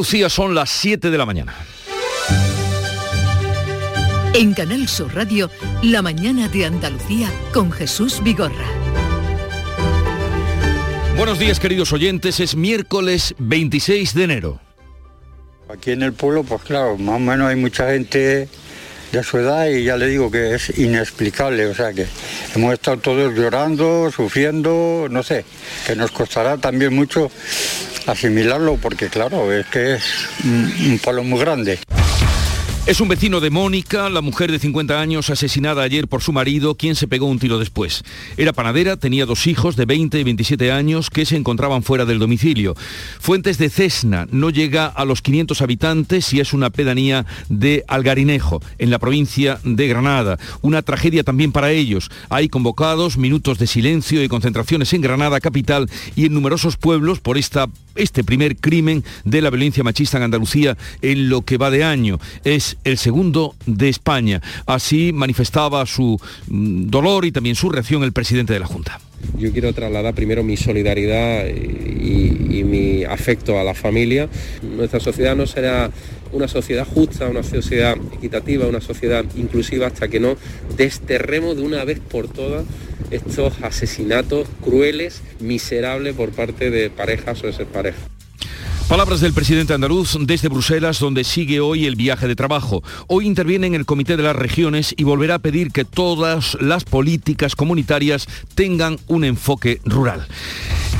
Lucía, son las 7 de la mañana. En Canal Sur Radio, La mañana de Andalucía con Jesús Vigorra. Buenos días, queridos oyentes. Es miércoles 26 de enero. Aquí en el pueblo, pues claro, más o menos hay mucha gente de su edad y ya le digo que es inexplicable, o sea que hemos estado todos llorando, sufriendo, no sé, que nos costará también mucho asimilarlo porque claro, es que es un, palo muy grande. Es un vecino de Mónica, la mujer de 50 años asesinada ayer por su marido, quien se pegó un tiro después. Era panadera, tenía dos hijos de 20 y 27 años que se encontraban fuera del domicilio. Fuentes de Cesna no llega a los 500 habitantes y es una pedanía de Algarinejo, en la provincia de Granada. Una tragedia también para ellos. Hay convocados minutos de silencio y concentraciones en Granada capital y en numerosos pueblos por esta, este primer crimen de la violencia machista en Andalucía en lo que va de año. Es el segundo de España. Así manifestaba su mm, dolor y también su reacción el presidente de la Junta. Yo quiero trasladar primero mi solidaridad y, y, mi afecto a la familia. Nuestra sociedad no será una sociedad justa, una sociedad equitativa, una sociedad inclusiva hasta que no desterremos de una vez por todas estos asesinatos crueles, miserables por parte de parejas o de ser parejas. Palabras del presidente andaluz desde Bruselas, donde sigue hoy el viaje de trabajo. Hoy interviene en el Comité de las Regiones y volverá a pedir que todas las políticas comunitarias tengan un enfoque rural.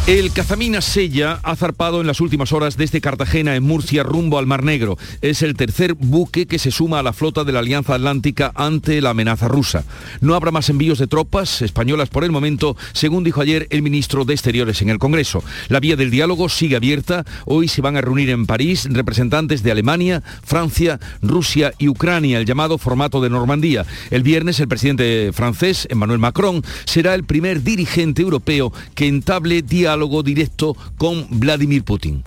El Cazamina Sella ha zarpado en las últimas horas desde Cartagena en Murcia rumbo al Mar Negro. Es el tercer buque que se suma a la flota de la Alianza Atlántica ante la amenaza rusa. No habrá más envíos de tropas españolas por el momento, según dijo ayer el ministro de Exteriores en el Congreso. La vía del diálogo sigue abierta. Hoy se van a reunir en París representantes de Alemania, Francia, Rusia y Ucrania, el llamado formato de Normandía. El viernes el presidente francés, Emmanuel Macron, será el primer dirigente europeo que entable diálogo directo con Vladimir Putin.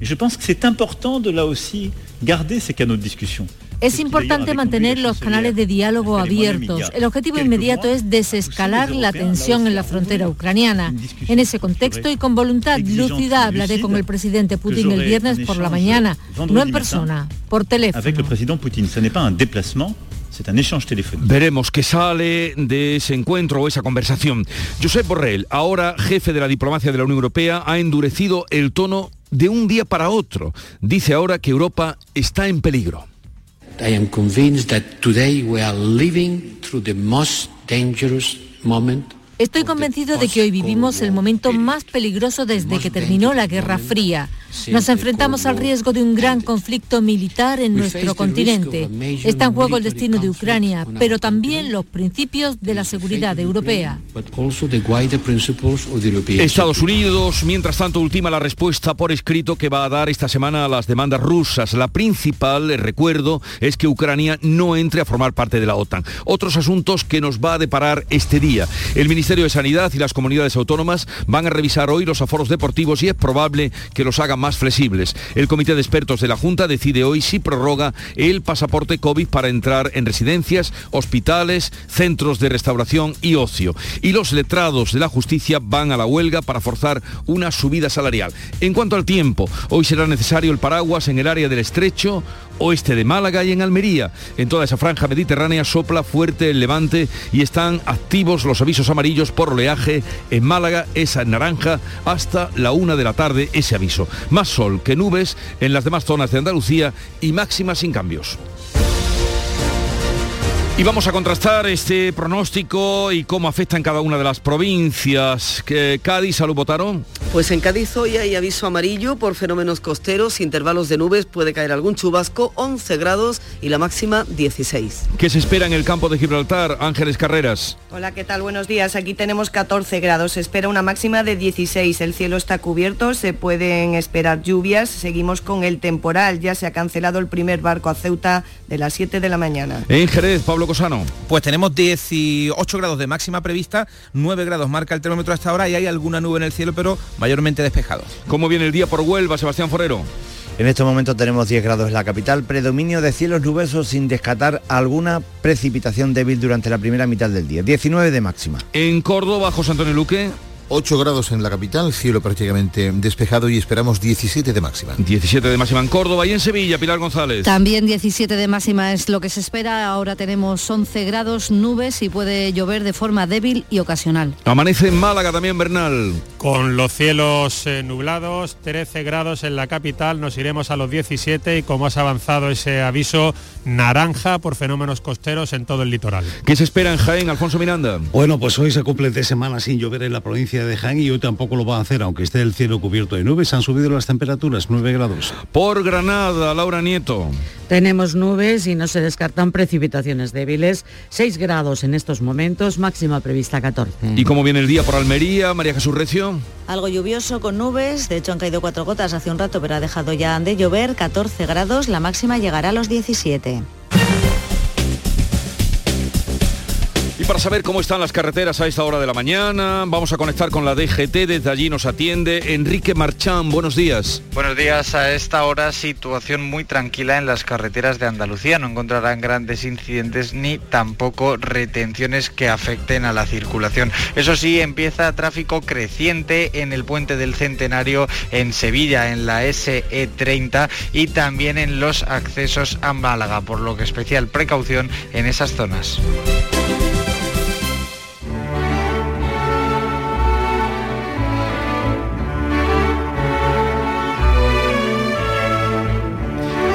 Je pense que c'est important de là aussi garder ces de discussion. Es importante mantener los canales de diálogo abiertos. El objetivo inmediato es desescalar la tensión en la frontera ucraniana. En ese contexto y con voluntad lúcida hablaré con el presidente Putin el viernes por la mañana, no en persona, por teléfono. Veremos qué sale de ese encuentro o esa conversación. Josep Borrell, ahora jefe de la diplomacia de la Unión Europea, ha endurecido el tono de un día para otro. Dice ahora que Europa está en peligro. I am convinced that today we are living through the most dangerous moment Estoy convencido de que hoy vivimos el momento más peligroso desde que terminó la Guerra Fría. Nos enfrentamos al riesgo de un gran conflicto militar en nuestro continente. Está en juego el destino de Ucrania, pero también los principios de la seguridad europea. Estados Unidos, mientras tanto, ultima la respuesta por escrito que va a dar esta semana a las demandas rusas. La principal, les recuerdo, es que Ucrania no entre a formar parte de la OTAN. Otros asuntos que nos va a deparar este día. El Ministerio de Sanidad y las comunidades autónomas van a revisar hoy los aforos deportivos y es probable que los hagan más flexibles. El Comité de Expertos de la Junta decide hoy si prorroga el pasaporte COVID para entrar en residencias, hospitales, centros de restauración y ocio. Y los letrados de la justicia van a la huelga para forzar una subida salarial. En cuanto al tiempo, hoy será necesario el paraguas en el área del estrecho, oeste de Málaga y en Almería. En toda esa franja mediterránea sopla fuerte el levante y están activos los avisos amarillos por oleaje. En Málaga es en naranja hasta la una de la tarde ese aviso. Más sol que nubes en las demás zonas de Andalucía y máximas sin cambios. Y vamos a contrastar este pronóstico y cómo afecta en cada una de las provincias. ¿Qué- Cádiz, salud votaron. Pues en Cádiz hoy hay aviso amarillo por fenómenos costeros, intervalos de nubes, puede caer algún chubasco, 11 grados y la máxima 16. ¿Qué se espera en el campo de Gibraltar? Ángeles Carreras. Hola, ¿qué tal? Buenos días. Aquí tenemos 14 grados. Se espera una máxima de 16. El cielo está cubierto, se pueden esperar lluvias. Seguimos con el temporal. Ya se ha cancelado el primer barco a Ceuta de las 7 de la mañana. En Jerez, Pablo Cosano. Pues tenemos 18 grados de máxima prevista, 9 grados marca el termómetro hasta ahora y hay alguna nube en el cielo, pero mayormente despejado. ¿Cómo viene el día por Huelva, Sebastián Forero? En estos momentos tenemos 10 grados en la capital, predominio de cielos nubosos sin descartar alguna precipitación débil durante la primera mitad del día. 19 de máxima. En Córdoba, José Antonio Luque. 8 grados en la capital, cielo prácticamente despejado y esperamos 17 de máxima. 17 de máxima en Córdoba y en Sevilla, Pilar González. También 17 de máxima es lo que se espera. Ahora tenemos 11 grados, nubes y puede llover de forma débil y ocasional. Amanece en Málaga también, Bernal. Con los cielos eh, nublados, 13 grados en la capital, nos iremos a los 17 y como has avanzado ese aviso naranja por fenómenos costeros en todo el litoral. ¿Qué se espera en Jaén, Alfonso Miranda? Bueno, pues hoy se cumple de semana sin llover en la provincia de Jaén y hoy tampoco lo va a hacer, aunque esté el cielo cubierto de nubes. Han subido las temperaturas, 9 grados. Por Granada, Laura Nieto. Tenemos nubes y no se descartan precipitaciones débiles. 6 grados en estos momentos, máxima prevista 14. ¿Y cómo viene el día por Almería, María Jesús Recio? Algo lluvioso con nubes, de hecho han caído cuatro gotas hace un rato, pero ha dejado ya de llover, 14 grados, la máxima llegará a los 17. Para saber cómo están las carreteras a esta hora de la mañana, vamos a conectar con la DGT, desde allí nos atiende Enrique Marchán, buenos días. Buenos días, a esta hora situación muy tranquila en las carreteras de Andalucía, no encontrarán grandes incidentes ni tampoco retenciones que afecten a la circulación. Eso sí, empieza tráfico creciente en el puente del Centenario en Sevilla, en la SE30 y también en los accesos a Málaga, por lo que especial precaución en esas zonas.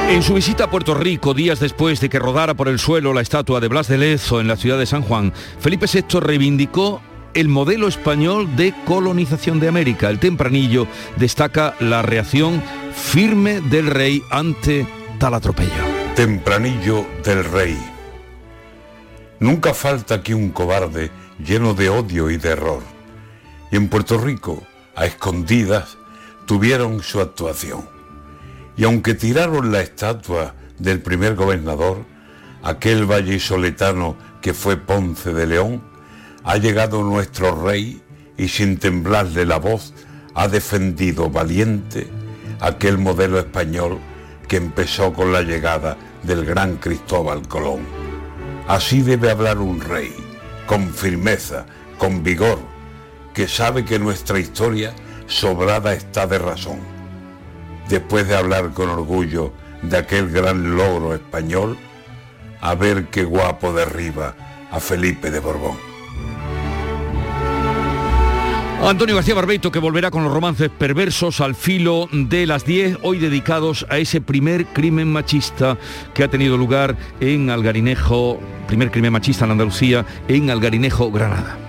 En su visita a Puerto Rico, días después de que rodara por el suelo la estatua de Blas de Lezo en la ciudad de San Juan, Felipe VI reivindicó el modelo español de colonización de América. El tempranillo destaca la reacción firme del rey ante tal atropello. Tempranillo del rey. Nunca falta que un cobarde lleno de odio y de error. Y en Puerto Rico, a escondidas, tuvieron su actuación y aunque tiraron la estatua del primer gobernador, aquel vallisoletano que fue Ponce de León, ha llegado nuestro rey y sin temblarle la voz ha defendido valiente aquel modelo español que empezó con la llegada del gran Cristóbal Colón. Así debe hablar un rey, con firmeza, con vigor, que sabe que nuestra historia sobrada está de razón después de hablar con orgullo de aquel gran logro español, a ver qué guapo derriba a Felipe de Borbón. Antonio García Barbeito que volverá con los romances perversos al filo de las 10, hoy dedicados a ese primer crimen machista que ha tenido lugar en Algarinejo, primer crimen machista en Andalucía, en Algarinejo, Granada.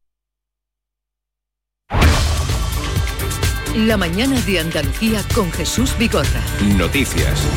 La mañana de Andalucía con Jesús Vigorra. Noticias.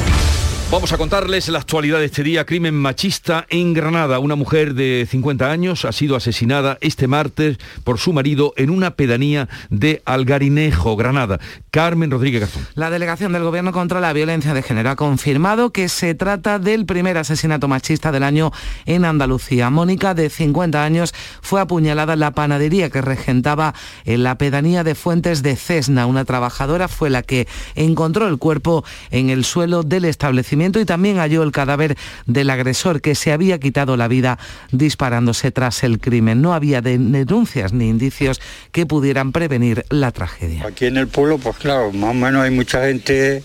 Vamos a contarles la actualidad de este día. Crimen machista en Granada. Una mujer de 50 años ha sido asesinada este martes por su marido en una pedanía de Algarinejo, Granada. Carmen Rodríguez Gazón. La delegación del Gobierno contra la Violencia de Género ha confirmado que se trata del primer asesinato machista del año en Andalucía. Mónica, de 50 años, fue apuñalada en la panadería que regentaba en la pedanía de Fuentes de Cesna. Una trabajadora fue la que encontró el cuerpo en el suelo del establecimiento y también halló el cadáver del agresor que se había quitado la vida disparándose tras el crimen. No había denuncias ni indicios que pudieran prevenir la tragedia. Aquí en el pueblo, pues claro, más o menos hay mucha gente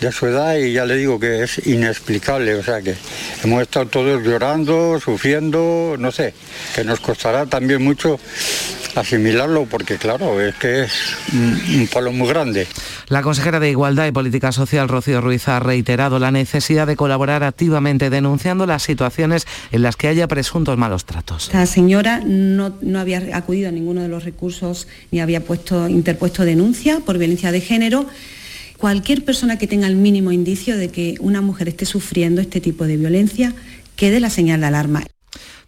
de su edad y ya le digo que es inexplicable, o sea que hemos estado todos llorando, sufriendo, no sé, que nos costará también mucho asimilarlo porque claro, es que es un palo muy grande. La consejera de Igualdad y Política Social, Rocío Ruiz, ha reiterado la necesidad de colaborar activamente denunciando las situaciones en las que haya presuntos malos tratos. Esta señora no, no había acudido a ninguno de los recursos ni había puesto, interpuesto denuncia por violencia de género. Cualquier persona que tenga el mínimo indicio de que una mujer esté sufriendo este tipo de violencia, quede la señal de alarma.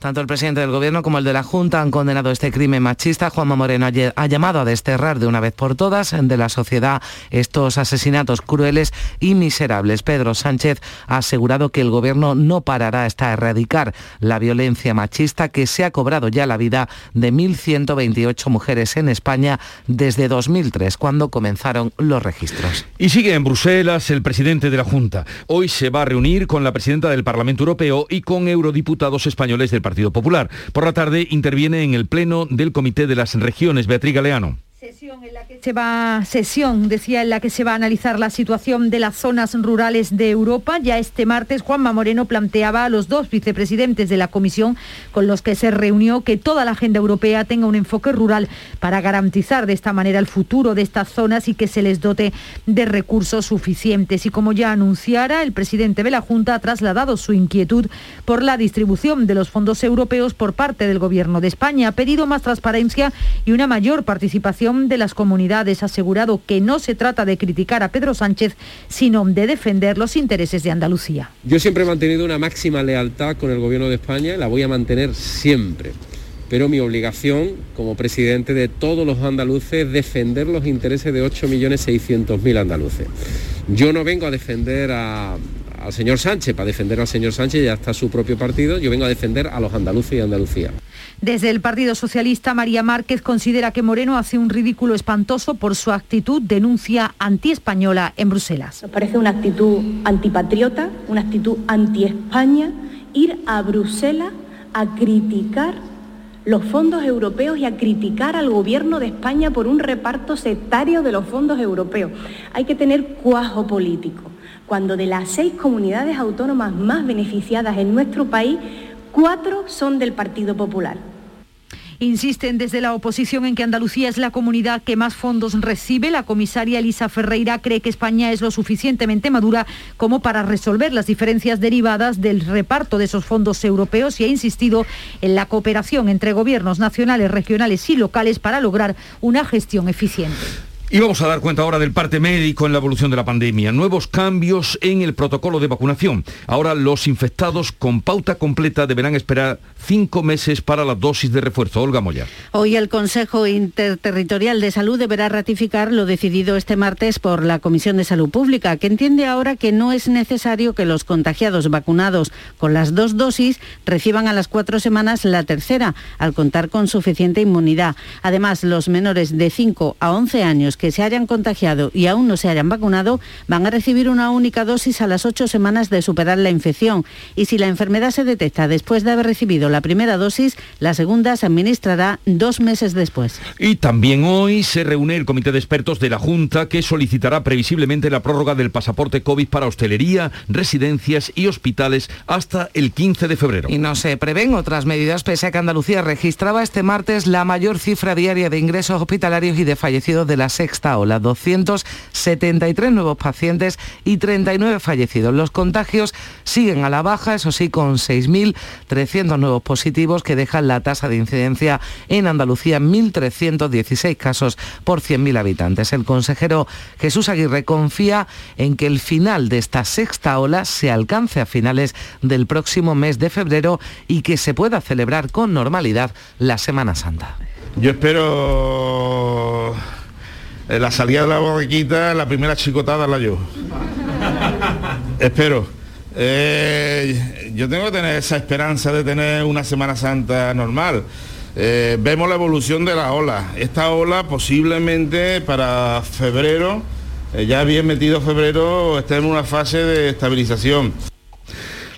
Tanto el presidente del Gobierno como el de la Junta han condenado este crimen machista. Juanma Moreno ha llamado a desterrar de una vez por todas de la sociedad estos asesinatos crueles y miserables. Pedro Sánchez ha asegurado que el Gobierno no parará hasta erradicar la violencia machista que se ha cobrado ya la vida de 1.128 mujeres en España desde 2003, cuando comenzaron los registros. Y sigue en Bruselas el presidente de la Junta. Hoy se va a reunir con la presidenta del Parlamento Europeo y con eurodiputados españoles del Partido Popular. Por la tarde interviene en el Pleno del Comité de las Regiones, Beatriz Galeano. Sesión, en la que se va, sesión, decía, en la que se va a analizar la situación de las zonas rurales de Europa. Ya este martes Juanma Moreno planteaba a los dos vicepresidentes de la Comisión con los que se reunió que toda la agenda europea tenga un enfoque rural para garantizar de esta manera el futuro de estas zonas y que se les dote de recursos suficientes. Y como ya anunciara, el presidente de la Junta ha trasladado su inquietud por la distribución de los fondos europeos por parte del Gobierno de España. Ha pedido más transparencia y una mayor participación de las comunidades, asegurado que no se trata de criticar a Pedro Sánchez, sino de defender los intereses de Andalucía. Yo siempre he mantenido una máxima lealtad con el Gobierno de España y la voy a mantener siempre. Pero mi obligación como presidente de todos los andaluces es defender los intereses de 8.600.000 andaluces. Yo no vengo a defender a, al señor Sánchez, para defender al señor Sánchez ya está su propio partido, yo vengo a defender a los andaluces y Andalucía. Desde el Partido Socialista, María Márquez considera que Moreno hace un ridículo espantoso por su actitud denuncia antiespañola en Bruselas. Nos parece una actitud antipatriota, una actitud anti-España, ir a Bruselas a criticar los fondos europeos y a criticar al gobierno de España por un reparto sectario de los fondos europeos. Hay que tener cuajo político cuando de las seis comunidades autónomas más beneficiadas en nuestro país, cuatro son del Partido Popular. Insisten desde la oposición en que Andalucía es la comunidad que más fondos recibe. La comisaria Elisa Ferreira cree que España es lo suficientemente madura como para resolver las diferencias derivadas del reparto de esos fondos europeos y ha insistido en la cooperación entre gobiernos nacionales, regionales y locales para lograr una gestión eficiente. Y vamos a dar cuenta ahora del parte médico en la evolución de la pandemia. Nuevos cambios en el protocolo de vacunación. Ahora los infectados con pauta completa deberán esperar cinco meses para la dosis de refuerzo. Olga Moya. Hoy el Consejo Interterritorial de Salud deberá ratificar lo decidido este martes por la Comisión de Salud Pública, que entiende ahora que no es necesario que los contagiados vacunados con las dos dosis reciban a las cuatro semanas la tercera, al contar con suficiente inmunidad. Además, los menores de 5 a 11 años que se hayan contagiado y aún no se hayan vacunado van a recibir una única dosis a las ocho semanas de superar la infección. Y si la enfermedad se detecta después de haber recibido la primera dosis, la segunda se administrará dos meses después. Y también hoy se reúne el Comité de Expertos de la Junta que solicitará previsiblemente la prórroga del pasaporte COVID para hostelería, residencias y hospitales hasta el 15 de febrero. Y no se prevén otras medidas pese a que Andalucía registraba este martes la mayor cifra diaria de ingresos hospitalarios y de fallecidos de la sexta sexta ola, 273 nuevos pacientes y 39 fallecidos. Los contagios siguen a la baja, eso sí, con 6.300 nuevos positivos que dejan la tasa de incidencia en Andalucía 1.316 casos por 100.000 habitantes. El consejero Jesús Aguirre confía en que el final de esta sexta ola se alcance a finales del próximo mes de febrero y que se pueda celebrar con normalidad la Semana Santa. Yo espero eh, la salida de la borriquita, la primera chicotada la yo. Espero. Eh, yo tengo que tener esa esperanza de tener una Semana Santa normal. Eh, vemos la evolución de la ola. Esta ola posiblemente para febrero, ya bien metido febrero, esté en una fase de estabilización.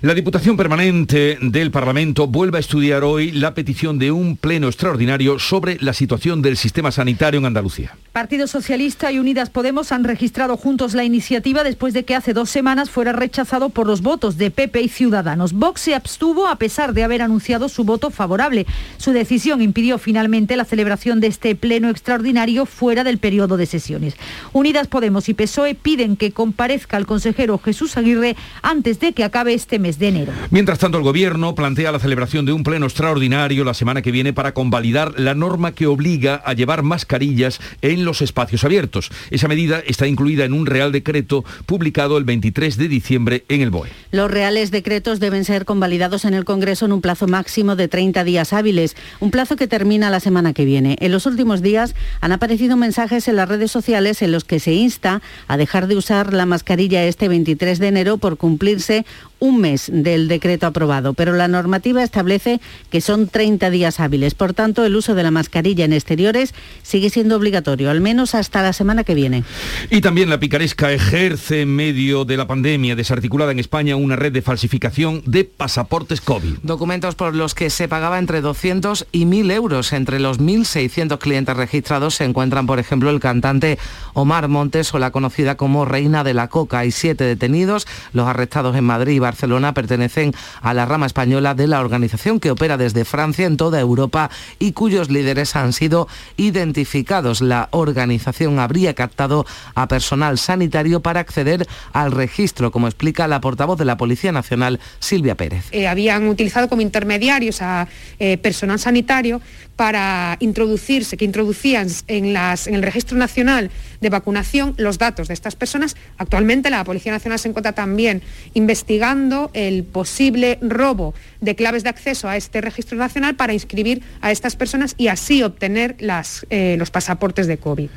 La Diputación Permanente del Parlamento vuelve a estudiar hoy la petición de un pleno extraordinario sobre la situación del sistema sanitario en Andalucía. Partido Socialista y Unidas Podemos han registrado juntos la iniciativa después de que hace dos semanas fuera rechazado por los votos de PP y Ciudadanos. Vox se abstuvo a pesar de haber anunciado su voto favorable. Su decisión impidió finalmente la celebración de este pleno extraordinario fuera del periodo de sesiones. Unidas Podemos y PSOE piden que comparezca el consejero Jesús Aguirre antes de que acabe este mes de enero. Mientras tanto, el Gobierno plantea la celebración de un pleno extraordinario la semana que viene para convalidar la norma que obliga a llevar mascarillas en los espacios abiertos. Esa medida está incluida en un Real Decreto publicado el 23 de diciembre en el BOE. Los reales decretos deben ser convalidados en el Congreso en un plazo máximo de 30 días hábiles, un plazo que termina la semana que viene. En los últimos días han aparecido mensajes en las redes sociales en los que se insta a dejar de usar la mascarilla este 23 de enero por cumplirse un mes del decreto aprobado, pero la normativa establece que son 30 días hábiles. Por tanto, el uso de la mascarilla en exteriores sigue siendo obligatorio, al menos hasta la semana que viene. Y también la picaresca ejerce en medio de la pandemia desarticulada en España una red de falsificación de pasaportes COVID. Documentos por los que se pagaba entre 200 y 1.000 euros. Entre los 1.600 clientes registrados se encuentran, por ejemplo, el cantante Omar Montes o la conocida como Reina de la Coca. Hay siete detenidos, los arrestados en Madrid y Barcelona pertenecen a la rama española de la organización que opera desde Francia en toda Europa y cuyos líderes han sido identificados. La organización habría captado a personal sanitario para acceder al registro, como explica la portavoz de la Policía Nacional, Silvia Pérez. Eh, habían utilizado como intermediarios a eh, personal sanitario para introducirse, que introducían en, las, en el Registro Nacional de Vacunación los datos de estas personas. Actualmente la Policía Nacional se encuentra también investigando el posible robo de claves de acceso a este registro nacional para inscribir a estas personas y así obtener las, eh, los pasaportes de COVID.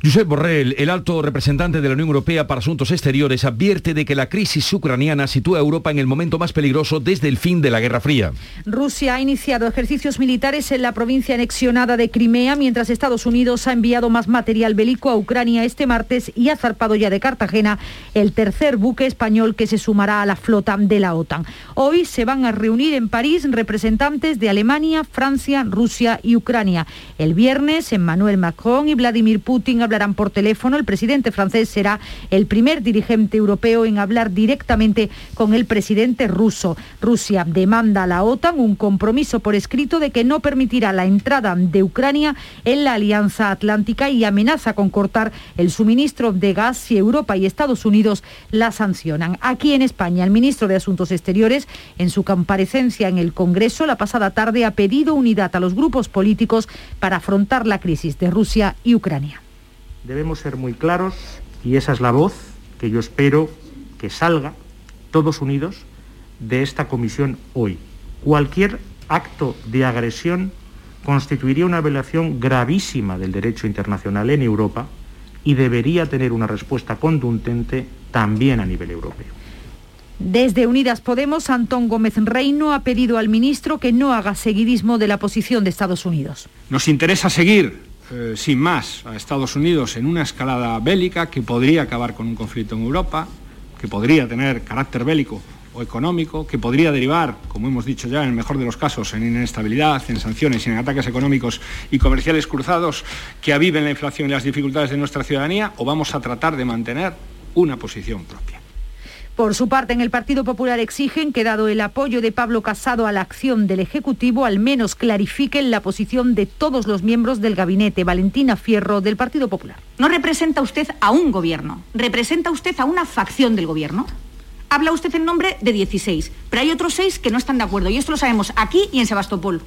Josep Borrell, el alto representante de la Unión Europea para Asuntos Exteriores, advierte de que la crisis ucraniana sitúa a Europa en el momento más peligroso desde el fin de la Guerra Fría. Rusia ha iniciado ejercicios militares en la provincia anexionada de Crimea, mientras Estados Unidos ha enviado más material bélico a Ucrania este martes y ha zarpado ya de Cartagena el tercer buque español que se sumará a la flota de la OTAN. Hoy se van a reunir en París representantes de Alemania, Francia, Rusia y Ucrania. El viernes, Emmanuel Macron y Vladimir Putin hablarán por teléfono. El presidente francés será el primer dirigente europeo en hablar directamente con el presidente ruso. Rusia demanda a la OTAN un compromiso por escrito de que no permitirá la entrada de Ucrania en la Alianza Atlántica y amenaza con cortar el suministro de gas si Europa y Estados Unidos la sancionan. Aquí en España, el ministro de Asuntos Exteriores, en su comparecencia en el Congreso la pasada tarde, ha pedido unidad a los grupos políticos para afrontar la crisis de Rusia y Ucrania. Debemos ser muy claros y esa es la voz que yo espero que salga todos unidos de esta comisión hoy. Cualquier acto de agresión constituiría una violación gravísima del derecho internacional en Europa y debería tener una respuesta contundente también a nivel europeo. Desde Unidas Podemos, Antón Gómez Reino ha pedido al ministro que no haga seguidismo de la posición de Estados Unidos. Nos interesa seguir, eh, sin más, a Estados Unidos en una escalada bélica que podría acabar con un conflicto en Europa, que podría tener carácter bélico o económico, que podría derivar, como hemos dicho ya, en el mejor de los casos, en inestabilidad, en sanciones y en ataques económicos y comerciales cruzados que aviven la inflación y las dificultades de nuestra ciudadanía, o vamos a tratar de mantener una posición propia. Por su parte, en el Partido Popular exigen que, dado el apoyo de Pablo Casado a la acción del Ejecutivo, al menos clarifiquen la posición de todos los miembros del gabinete. Valentina Fierro, del Partido Popular. No representa usted a un gobierno, representa usted a una facción del gobierno. Habla usted en nombre de 16, pero hay otros seis que no están de acuerdo y esto lo sabemos aquí y en Sebastopol.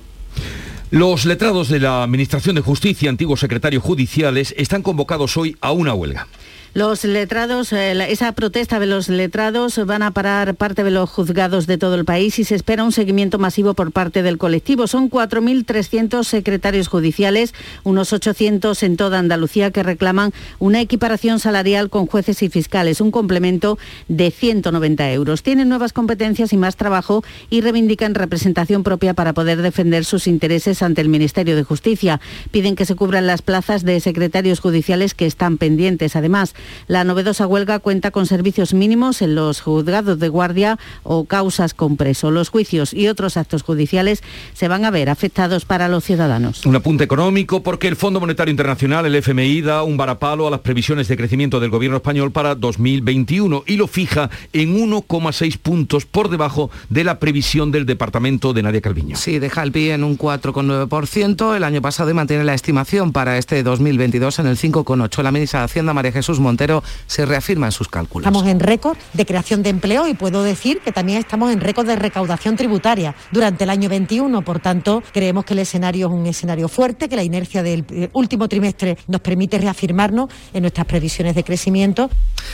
Los letrados de la Administración de Justicia, antiguos secretarios judiciales, están convocados hoy a una huelga. Los letrados, eh, esa protesta de los letrados van a parar parte de los juzgados de todo el país y se espera un seguimiento masivo por parte del colectivo. Son 4.300 secretarios judiciales, unos 800 en toda Andalucía que reclaman una equiparación salarial con jueces y fiscales, un complemento de 190 euros. Tienen nuevas competencias y más trabajo y reivindican representación propia para poder defender sus intereses ante el Ministerio de Justicia. Piden que se cubran las plazas de secretarios judiciales que están pendientes. Además, La novedosa huelga cuenta con servicios mínimos en los juzgados de guardia o causas con preso. Los juicios y otros actos judiciales se van a ver afectados para los ciudadanos. Un apunte económico porque el Fondo Monetario Internacional, el FMI, da un varapalo a las previsiones de crecimiento del gobierno español para 2021 y lo fija en 1,6 puntos por debajo de la previsión del departamento de Nadia Calviño. Sí, deja el pie en un 4,9% el año pasado y mantiene la estimación para este 2022 en el 5,8%. La ministra de Hacienda, María Jesús Montero, se reafirma en sus cálculos. Estamos en récord de creación de empleo y puedo decir que también estamos en récord de recaudación tributaria durante el año 21. Por tanto, creemos que el escenario es un escenario fuerte, que la inercia del último trimestre nos permite reafirmarnos en nuestras previsiones de crecimiento.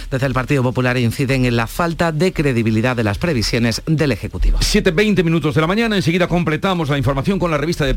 Desde el Partido Popular inciden en la falta de credibilidad de las previsiones del Ejecutivo. 7.20 minutos de la mañana, enseguida completamos la información con la revista de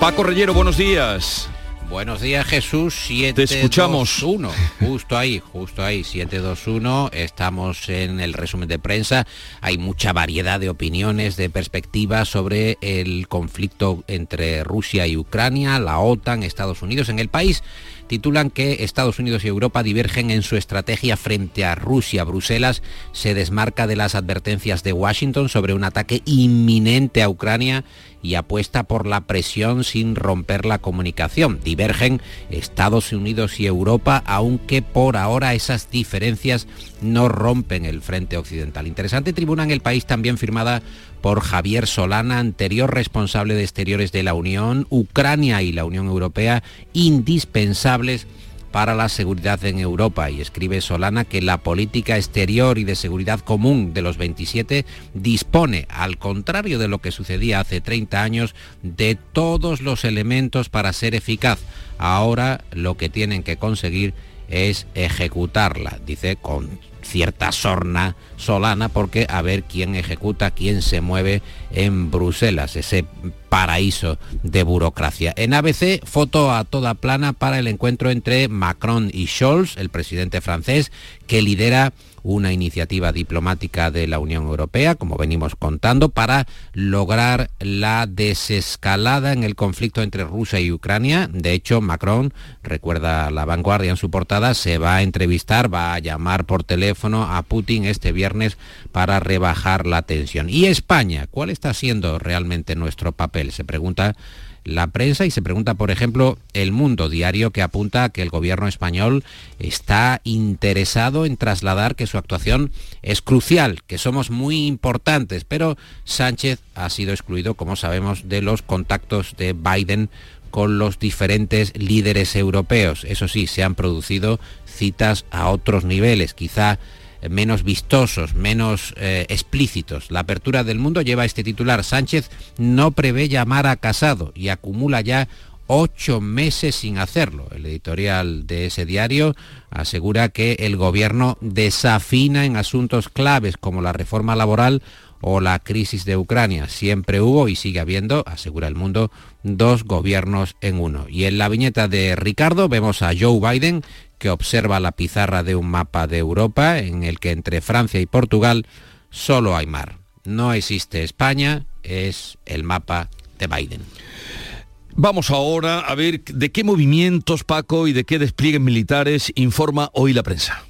Paco Reyero, buenos días. Buenos días Jesús, 7 Te escuchamos. 1, justo ahí, justo ahí, 721, estamos en el resumen de prensa, hay mucha variedad de opiniones, de perspectivas sobre el conflicto entre Rusia y Ucrania, la OTAN, Estados Unidos en el país titulan que Estados Unidos y Europa divergen en su estrategia frente a Rusia. Bruselas se desmarca de las advertencias de Washington sobre un ataque inminente a Ucrania y apuesta por la presión sin romper la comunicación. Divergen Estados Unidos y Europa, aunque por ahora esas diferencias no rompen el frente occidental. Interesante tribuna en el país también firmada por Javier Solana, anterior responsable de exteriores de la Unión, Ucrania y la Unión Europea, indispensables para la seguridad en Europa y escribe Solana que la política exterior y de seguridad común de los 27 dispone, al contrario de lo que sucedía hace 30 años, de todos los elementos para ser eficaz. Ahora lo que tienen que conseguir es ejecutarla, dice con cierta sorna solana porque a ver quién ejecuta, quién se mueve en Bruselas, ese paraíso de burocracia. En ABC, foto a toda plana para el encuentro entre Macron y Scholz, el presidente francés, que lidera una iniciativa diplomática de la Unión Europea, como venimos contando, para lograr la desescalada en el conflicto entre Rusia y Ucrania. De hecho, Macron, recuerda la vanguardia en su portada, se va a entrevistar, va a llamar por teléfono a Putin este viernes para rebajar la tensión. ¿Y España? ¿Cuál está siendo realmente nuestro papel? Se pregunta la prensa y se pregunta, por ejemplo, El Mundo Diario que apunta a que el gobierno español está interesado en trasladar que su actuación es crucial, que somos muy importantes, pero Sánchez ha sido excluido, como sabemos, de los contactos de Biden con los diferentes líderes europeos. Eso sí, se han producido citas a otros niveles, quizá menos vistosos, menos eh, explícitos. La apertura del mundo lleva este titular. Sánchez no prevé llamar a Casado y acumula ya ocho meses sin hacerlo. El editorial de ese diario asegura que el gobierno desafina en asuntos claves como la reforma laboral o la crisis de Ucrania. Siempre hubo y sigue habiendo, asegura el mundo, dos gobiernos en uno. Y en la viñeta de Ricardo vemos a Joe Biden que observa la pizarra de un mapa de Europa en el que entre Francia y Portugal solo hay mar. No existe España, es el mapa de Biden. Vamos ahora a ver de qué movimientos, Paco, y de qué despliegues militares informa hoy la prensa.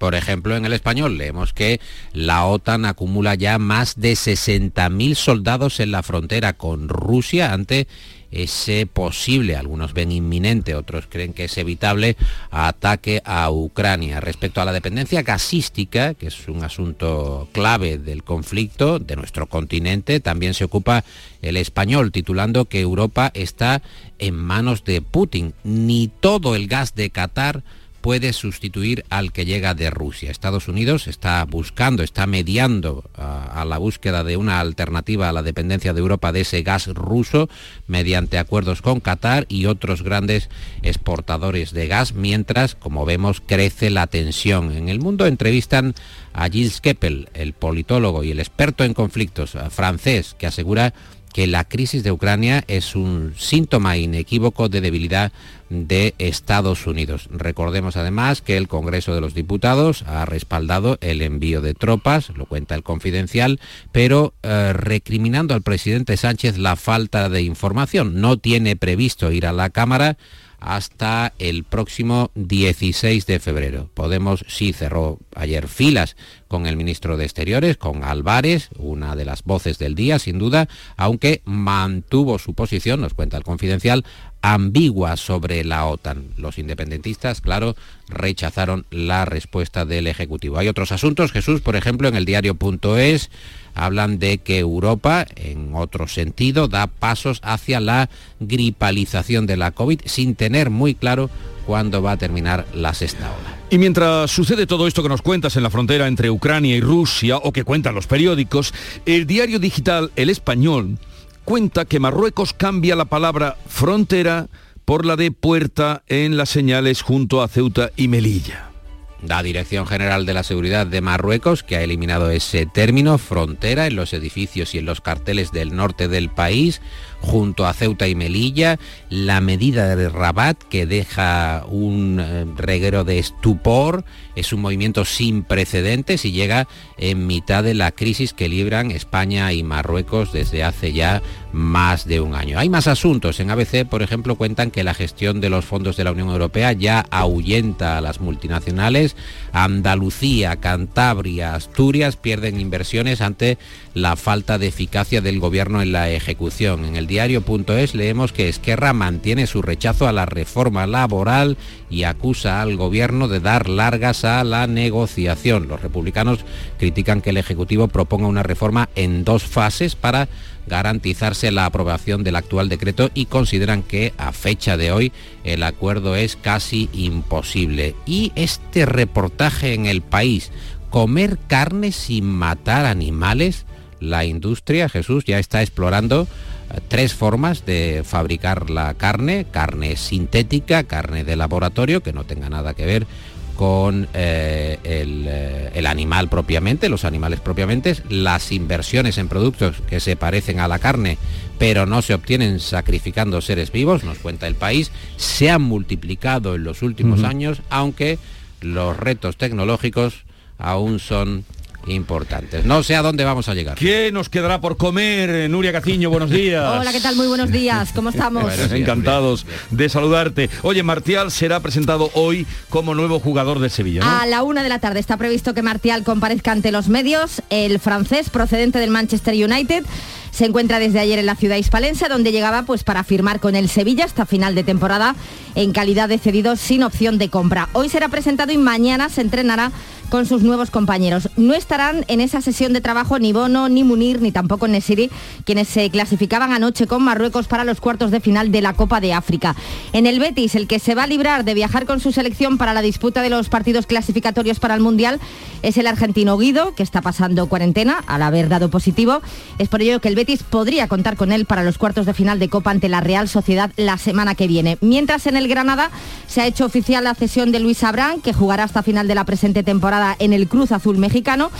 Por ejemplo, en el español leemos que la OTAN acumula ya más de 60.000 soldados en la frontera con Rusia ante ese posible, algunos ven inminente, otros creen que es evitable, ataque a Ucrania. Respecto a la dependencia gasística, que es un asunto clave del conflicto de nuestro continente, también se ocupa el español, titulando que Europa está en manos de Putin. Ni todo el gas de Qatar puede sustituir al que llega de Rusia. Estados Unidos está buscando, está mediando a, a, la búsqueda de una alternativa a la dependencia de Europa de ese gas ruso mediante acuerdos con Qatar y otros grandes exportadores de gas, mientras, como vemos, crece la tensión. En el mundo entrevistan a Gilles Keppel, el politólogo y el experto en conflictos francés, que asegura que la crisis de Ucrania es un síntoma inequívoco de debilidad de Estados Unidos. Recordemos además que el Congreso de los Diputados ha respaldado el envío de tropas, lo cuenta el confidencial, pero eh, recriminando al presidente Sánchez la falta de información. No tiene previsto ir a la Cámara hasta el próximo 16 de febrero. Podemos sí cerró ayer filas con el ministro de Exteriores, con Álvarez, una de las voces del día, sin duda, aunque mantuvo su posición, nos cuenta el confidencial, ambigua sobre la OTAN. Los independentistas, claro, rechazaron la respuesta del Ejecutivo. Hay otros asuntos, Jesús, por ejemplo, en el diario.es hablan de que Europa, en otro sentido, da pasos hacia la gripalización de la COVID sin tener muy claro cuándo va a terminar la sexta ola. Y mientras sucede todo esto que nos cuentas en la frontera entre Ucrania y Rusia, o que cuentan los periódicos, el diario digital El Español cuenta que Marruecos cambia la palabra frontera por la de puerta en las señales junto a Ceuta y Melilla. La Dirección General de la Seguridad de Marruecos, que ha eliminado ese término, frontera, en los edificios y en los carteles del norte del país, junto a Ceuta y Melilla, la medida de Rabat, que deja un eh, reguero de estupor, es un movimiento sin precedentes y llega en mitad de la crisis que libran España y Marruecos desde hace ya más de un año. Hay más asuntos. En ABC, por ejemplo, cuentan que la gestión de los fondos de la Unión Europea ya ahuyenta a las multinacionales. Andalucía, Cantabria, Asturias pierden inversiones ante la falta de eficacia del gobierno en la ejecución. En el diario.es leemos que Esquerra mantiene su rechazo a la reforma laboral y acusa al gobierno de dar largas a la negociación. Los republicanos critican que el Ejecutivo proponga una reforma en dos fases para garantizarse la aprobación del actual decreto y consideran que a fecha de hoy el acuerdo es casi imposible. Y este reportaje en el país, comer carne sin matar animales, la industria, Jesús, ya está explorando tres formas de fabricar la carne, carne sintética, carne de laboratorio, que no tenga nada que ver con eh, el, eh, el, animal propiamente, los animales propiamente, las inversiones en productos que se parecen a la carne, pero no se obtienen sacrificando seres vivos, nos cuenta el país, se han multiplicado en los últimos uh -huh. años, aunque los retos tecnológicos aún son importantes. No sé a dónde vamos a llegar. ¿Qué nos quedará por comer? Nuria Caciño, buenos días. Hola, ¿qué tal? Muy buenos días. ¿Cómo estamos? Bueno, encantados de saludarte. Oye, Martial será presentado hoy como nuevo jugador de Sevilla. ¿no? A la una de la tarde está previsto que Martial comparezca ante los medios. El francés procedente del Manchester United se encuentra desde ayer en la ciudad hispalense, donde llegaba pues para firmar con el Sevilla hasta final de temporada en calidad de cedido sin opción de compra. Hoy será presentado y mañana se entrenará con sus nuevos compañeros. No estarán en esa sesión de trabajo ni Bono, ni Munir, ni tampoco Nesiri, quienes se clasificaban anoche con Marruecos para los cuartos de final de la Copa de África. En el Betis, el que se va a librar de viajar con su selección para la disputa de los partidos clasificatorios para el Mundial es el argentino Guido, que está pasando cuarentena al haber dado positivo. Es por ello que el Betis podría contar con él para los cuartos de final de Copa ante la Real Sociedad la semana que viene. Mientras en el Granada se ha hecho oficial la cesión de Luis Abrán, que jugará hasta final de la presente temporada en el Cruz Azul mexicano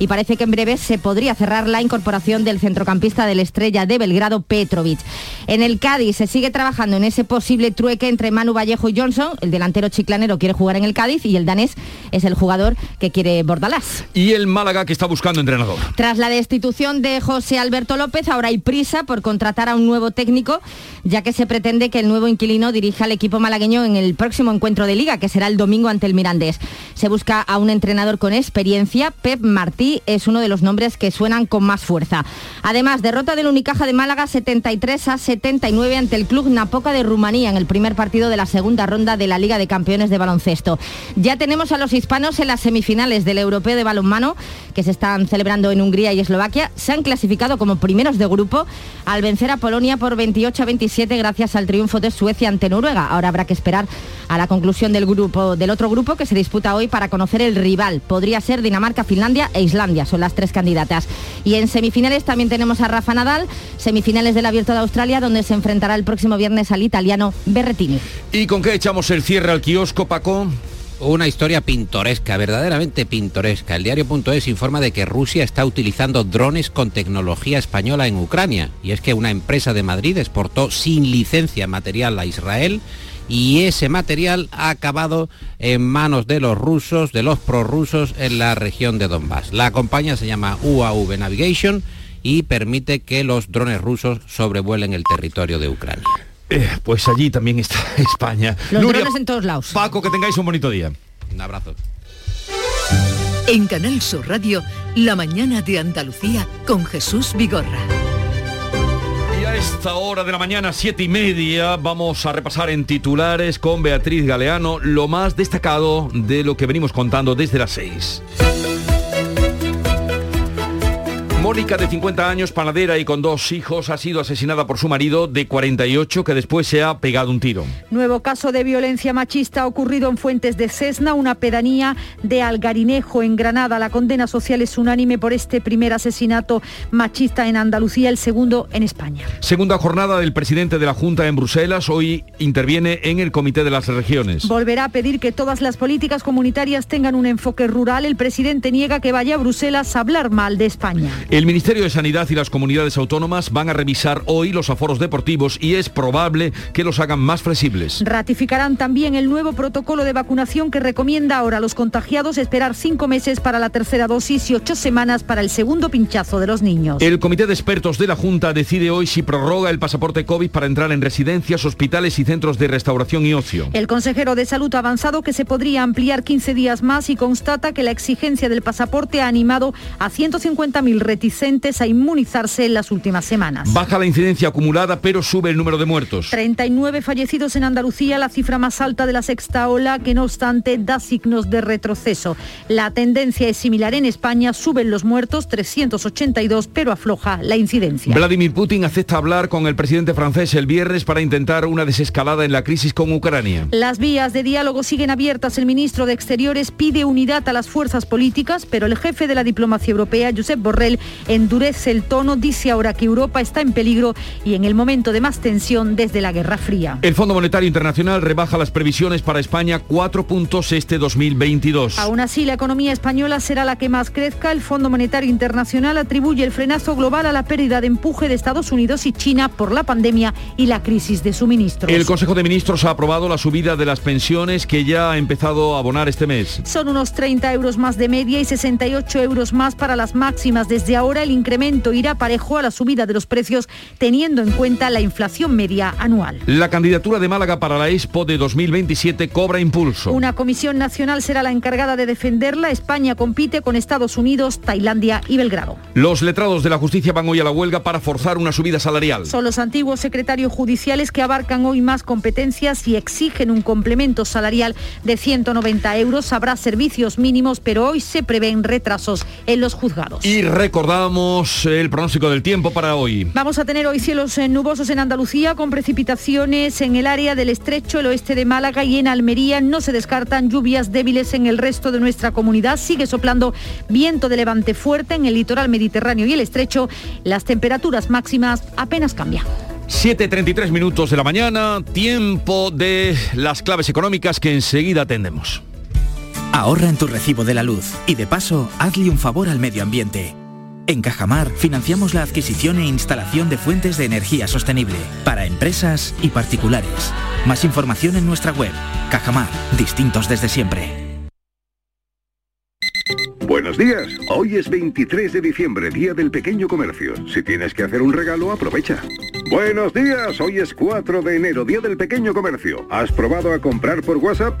y parece que en breve se podría cerrar la incorporación del centrocampista del Estrella de Belgrado, Petrovic. En el Cádiz se sigue trabajando en ese posible trueque entre Manu Vallejo y Johnson. El delantero chiclanero quiere jugar en el Cádiz y el danés es el jugador que quiere Bordalás. Y el Málaga que está buscando entrenador. Tras la destitución de José Alberto López, ahora hay prisa por contratar a un nuevo técnico, ya que se pretende que el nuevo inquilino dirija al equipo malagueño en el próximo encuentro de liga, que será el domingo ante el Mirandés. Se busca a un entrenador con experiencia, Pep Martí es uno de los nombres que suenan con más fuerza. Además, derrota del Unicaja de Málaga 73 a 79 ante el club Napoca de Rumanía en el primer partido de la segunda ronda de la Liga de Campeones de Baloncesto. Ya tenemos a los hispanos en las semifinales del Europeo de Balonmano que se están celebrando en Hungría y Eslovaquia, se han clasificado como primeros de grupo al vencer a Polonia por 28 a 27 gracias al triunfo de Suecia ante Noruega. Ahora habrá que esperar a la conclusión del grupo del otro grupo que se disputa hoy para conocer el rival. Podría ser Dinamarca, Finlandia e Islandia, son las tres candidatas. Y en semifinales también tenemos a Rafa Nadal, semifinales del Abierto de Australia donde se enfrentará el próximo viernes al italiano Berretini. ¿Y con qué echamos el cierre al kiosco, Paco? Una historia pintoresca, verdaderamente pintoresca. El diario.es informa de que Rusia está utilizando drones con tecnología española en Ucrania. Y es que una empresa de Madrid exportó sin licencia material a Israel y ese material ha acabado en manos de los rusos, de los prorrusos en la región de Donbass. La compañía se llama UAV Navigation y permite que los drones rusos sobrevuelen el territorio de Ucrania. Eh, pues allí también está España. Los drones en todos lados. Paco, que tengáis un bonito día. Un abrazo. En Canal Sur Radio, La mañana de Andalucía con Jesús Vigorra. Esta hora de la mañana, siete y media, vamos a repasar en titulares con Beatriz Galeano lo más destacado de lo que venimos contando desde las seis. Mónica, de 50 años, panadera y con dos hijos, ha sido asesinada por su marido de 48 que después se ha pegado un tiro. Nuevo caso de violencia machista ocurrido en Fuentes de Sesna, una pedanía de Algarinejo en Granada. La condena social es unánime por este primer asesinato machista en Andalucía, el segundo en España. Segunda jornada del presidente de la Junta en Bruselas, hoy interviene en el Comité de las Regiones. Volverá a pedir que todas las políticas comunitarias tengan un enfoque rural. El presidente niega que vaya a Bruselas a hablar mal de España. El Ministerio de Sanidad y las comunidades autónomas van a revisar hoy los aforos deportivos y es probable que los hagan más flexibles. Ratificarán también el nuevo protocolo de vacunación que recomienda ahora a los contagiados esperar cinco meses para la tercera dosis y ocho semanas para el segundo pinchazo de los niños. El Comité de Expertos de la Junta decide hoy si prorroga el pasaporte COVID para entrar en residencias, hospitales y centros de restauración y ocio. El consejero de Salud ha avanzado que se podría ampliar 15 días más y constata que la exigencia del pasaporte ha animado a 150.000 reticentes a inmunizarse en las últimas semanas. Baja la incidencia acumulada, pero sube el número de muertos. 39 fallecidos en Andalucía, la cifra más alta de la sexta ola, que no obstante da signos de retroceso. La tendencia es similar en España, suben los muertos, 382, pero afloja la incidencia. Vladimir Putin acepta hablar con el presidente francés el viernes para intentar una desescalada en la crisis con Ucrania. Las vías de diálogo siguen abiertas. El ministro de Exteriores pide unidad a las fuerzas políticas, pero el jefe de la diplomacia europea, Josep Borrell, endurece el tono, dice ahora que Europa está en peligro y en el momento de más tensión desde la Guerra Fría. El Fondo Monetario Internacional rebaja las previsiones para España cuatro puntos este 2022. Aún así, la economía española será la que más crezca. El Fondo Monetario Internacional atribuye el frenazo global a la pérdida de empuje de Estados Unidos y China por la pandemia y la crisis de suministros. El Consejo de Ministros ha aprobado la subida de las pensiones que ya ha empezado a abonar este mes. Son unos 30 euros más de media y 68 euros más para las máximas. Desde ahora el incremento irá parejo a la subida de los precios teniendo en cuenta la inflación media anual. La candidatura de Málaga para la Expo de 2027 cobra impulso. Una comisión nacional será la encargada de defenderla. España compite con Estados Unidos, Tailandia y Belgrado. Los letrados de la justicia van hoy a la huelga para forzar una subida salarial. Son los antiguos secretarios judiciales que abarcan hoy más competencias y exigen un complemento salarial de 190 euros. Habrá servicios mínimos, pero hoy se prevén retrasos en los juzgados. Y recordamos el pronóstico del tiempo para hoy. Vamos a tener hoy cielos eh, nubosos en Andalucía con precipitaciones en el área del estrecho, el oeste de Málaga y en Almería. No se descartan lluvias débiles en el resto de nuestra comunidad. Sigue soplando viento de levante fuerte en el litoral mediterráneo y el estrecho. Las temperaturas máximas apenas cambian. 7.33 minutos de la mañana, tiempo de las claves económicas que enseguida atendemos. Ahorra en tu recibo de la luz y de paso hazle un favor al medio ambiente. En Cajamar financiamos la adquisición e instalación de fuentes de energía sostenible para empresas y particulares. Más información en nuestra web. Cajamar, distintos desde siempre. Buenos días, hoy es 23 de diciembre, Día del Pequeño Comercio. Si tienes que hacer un regalo, aprovecha. Buenos días, hoy es 4 de enero, Día del Pequeño Comercio. ¿Has probado a comprar por WhatsApp?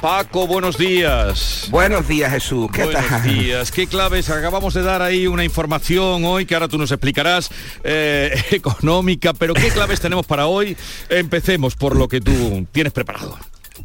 Paco, buenos días. Buenos días, Jesús. ¿Qué buenos tal? días. ¿Qué claves? Acabamos de dar ahí una información hoy que ahora tú nos explicarás eh, económica, pero ¿qué claves tenemos para hoy? Empecemos por lo que tú tienes preparado.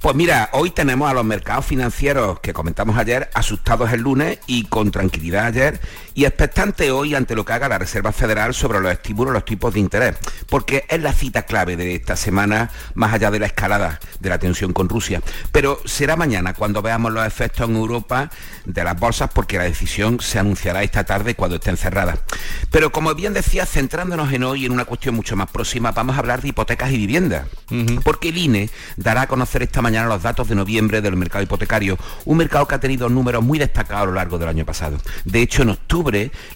Pues mira, hoy tenemos a los mercados financieros que comentamos ayer asustados el lunes y con tranquilidad ayer y expectante hoy ante lo que haga la Reserva Federal sobre los estímulos, los tipos de interés, porque es la cita clave de esta semana más allá de la escalada de la tensión con Rusia. Pero será mañana cuando veamos los efectos en Europa de las bolsas porque la decisión se anunciará esta tarde cuando estén cerradas. Pero como bien decía, centrándonos en hoy en una cuestión mucho más próxima, vamos a hablar de hipotecas y viviendas, porque el INE dará a conocer esta mañana los datos de noviembre del mercado hipotecario, un mercado que ha tenido números muy destacados a lo largo del año pasado. De hecho, en octubre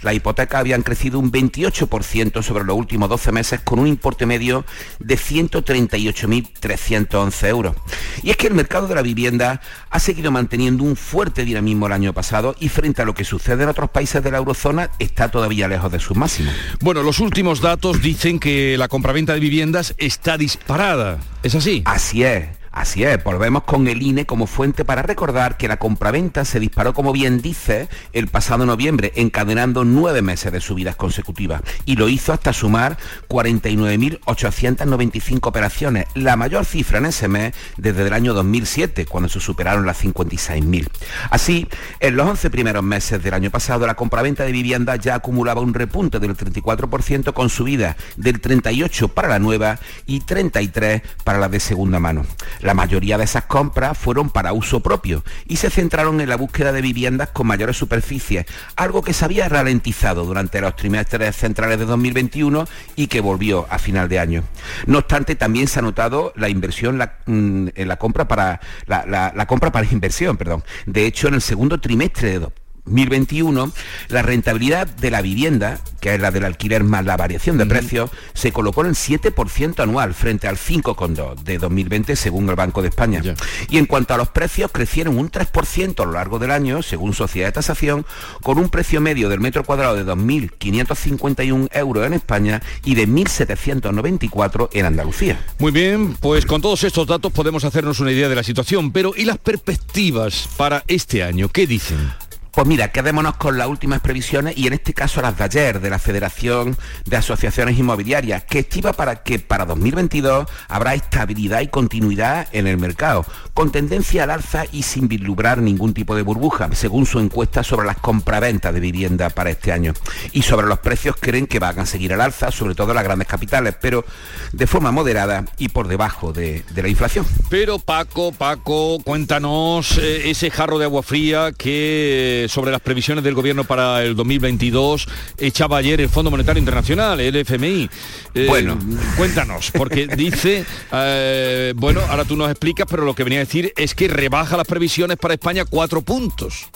las hipotecas habían crecido un 28% sobre los últimos 12 meses con un importe medio de 138.311 euros. Y es que el mercado de la vivienda ha seguido manteniendo un fuerte dinamismo el año pasado y frente a lo que sucede en otros países de la eurozona está todavía lejos de sus máximos. Bueno, los últimos datos dicen que la compraventa de viviendas está disparada. ¿Es así? Así es. Así es, volvemos con el INE como fuente para recordar que la compraventa se disparó, como bien dice, el pasado noviembre, encadenando nueve meses de subidas consecutivas. Y lo hizo hasta sumar 49.895 operaciones, la mayor cifra en ese mes desde el año 2007, cuando se superaron las 56.000. Así, en los 11 primeros meses del año pasado, la compraventa de viviendas ya acumulaba un repunte del 34% con subidas del 38% para la nueva y 33% para la de segunda mano. La mayoría de esas compras fueron para uso propio y se centraron en la búsqueda de viviendas con mayores superficies, algo que se había ralentizado durante los trimestres centrales de 2021 y que volvió a final de año. No obstante, también se ha notado la inversión mm, en la compra para la, la compra para inversión, perdón. De hecho, en el segundo trimestre de 2021, la rentabilidad de la vivienda, que es la del alquiler más la variación de precios, se colocó en el 7% anual frente al 5,2% de 2020 según el Banco de España. Y en cuanto a los precios, crecieron un 3% a lo largo del año, según Sociedad de Tasación, con un precio medio del metro cuadrado de 2.551 euros en España y de 1.794 en Andalucía. Muy bien, pues con todos estos datos podemos hacernos una idea de la situación, pero ¿y las perspectivas para este año? ¿Qué dicen? Pues mira, quedémonos con las últimas previsiones y en este caso las de ayer de la Federación de Asociaciones Inmobiliarias, que estima para que para 2022 habrá estabilidad y continuidad en el mercado, con tendencia al alza y sin vislumbrar ningún tipo de burbuja, según su encuesta sobre las compraventas de vivienda para este año. Y sobre los precios creen que van a seguir al alza, sobre todo en las grandes capitales, pero de forma moderada y por debajo de, la inflación. Pero Paco, Paco, cuéntanos eh, ese jarro de agua fría que sobre las previsiones del gobierno para el 2022 echaba ayer el Fondo Monetario Internacional, el FMI. Eh, Bueno. Cuéntanos, porque dice, eh, bueno, ahora tú nos explicas, pero lo que venía a decir es que rebaja las previsiones para España cuatro puntos.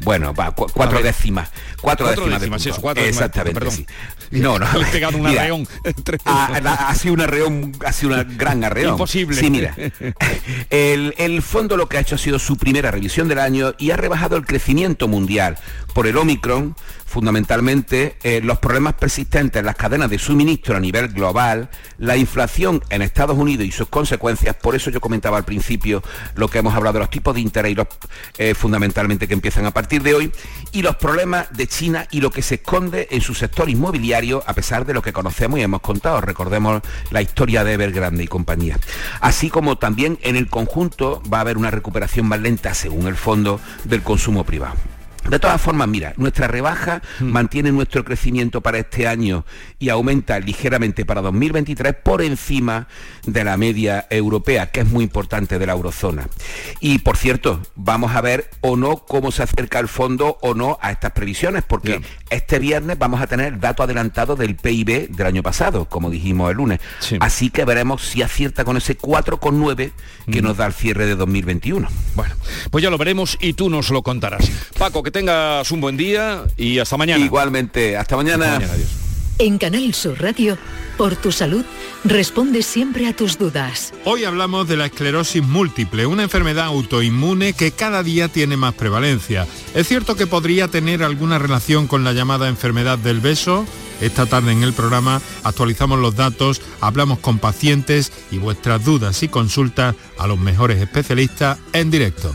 Bueno, va, cu- cuatro décimas. Cuatro, Cuatro décimas, de punto. cuatro Exactamente, sí. No, no. Le he pegado un arreón. Ha, sido un arreón, ha sido un gran arreón. Imposible. Sí, mira. El, el fondo lo que ha hecho ha sido su primera revisión del año y ha rebajado el crecimiento mundial por el Omicron, fundamentalmente eh, los problemas persistentes en las cadenas de suministro a nivel global, la inflación en Estados Unidos y sus consecuencias, por eso yo comentaba al principio lo que hemos hablado de los tipos de interés y los eh, fundamentalmente que empiezan a partir de hoy, y los problemas de China y lo que se esconde en su sector inmobiliario, a pesar de lo que conocemos y hemos contado. Recordemos la historia de Evergrande y compañía. Así como también en el conjunto va a haber una recuperación más lenta, según el fondo, del consumo privado. De todas formas, mira, nuestra rebaja mantiene nuestro crecimiento para este año y aumenta ligeramente para 2023 por encima de la media europea, que es muy importante de la eurozona. Y por cierto, vamos a ver o no cómo se acerca el fondo o no a estas previsiones, porque este viernes vamos a tener dato adelantado del PIB del año pasado, como dijimos el lunes. Así que veremos si acierta con ese 4,9 que nos da el cierre de 2021. Bueno, pues ya lo veremos y tú nos lo contarás. Paco, que tengas un buen día y hasta mañana. Igualmente, hasta mañana. Hasta mañana, adiós. En Canal Sur Radio, por tu salud, responde siempre a tus dudas. Hoy hablamos de la esclerosis múltiple, una enfermedad autoinmune que cada día tiene más prevalencia. ¿Es cierto que podría tener alguna relación con la llamada enfermedad del beso? Esta tarde en el programa actualizamos los datos, hablamos con pacientes y vuestras dudas y consultas a los mejores especialistas en directo.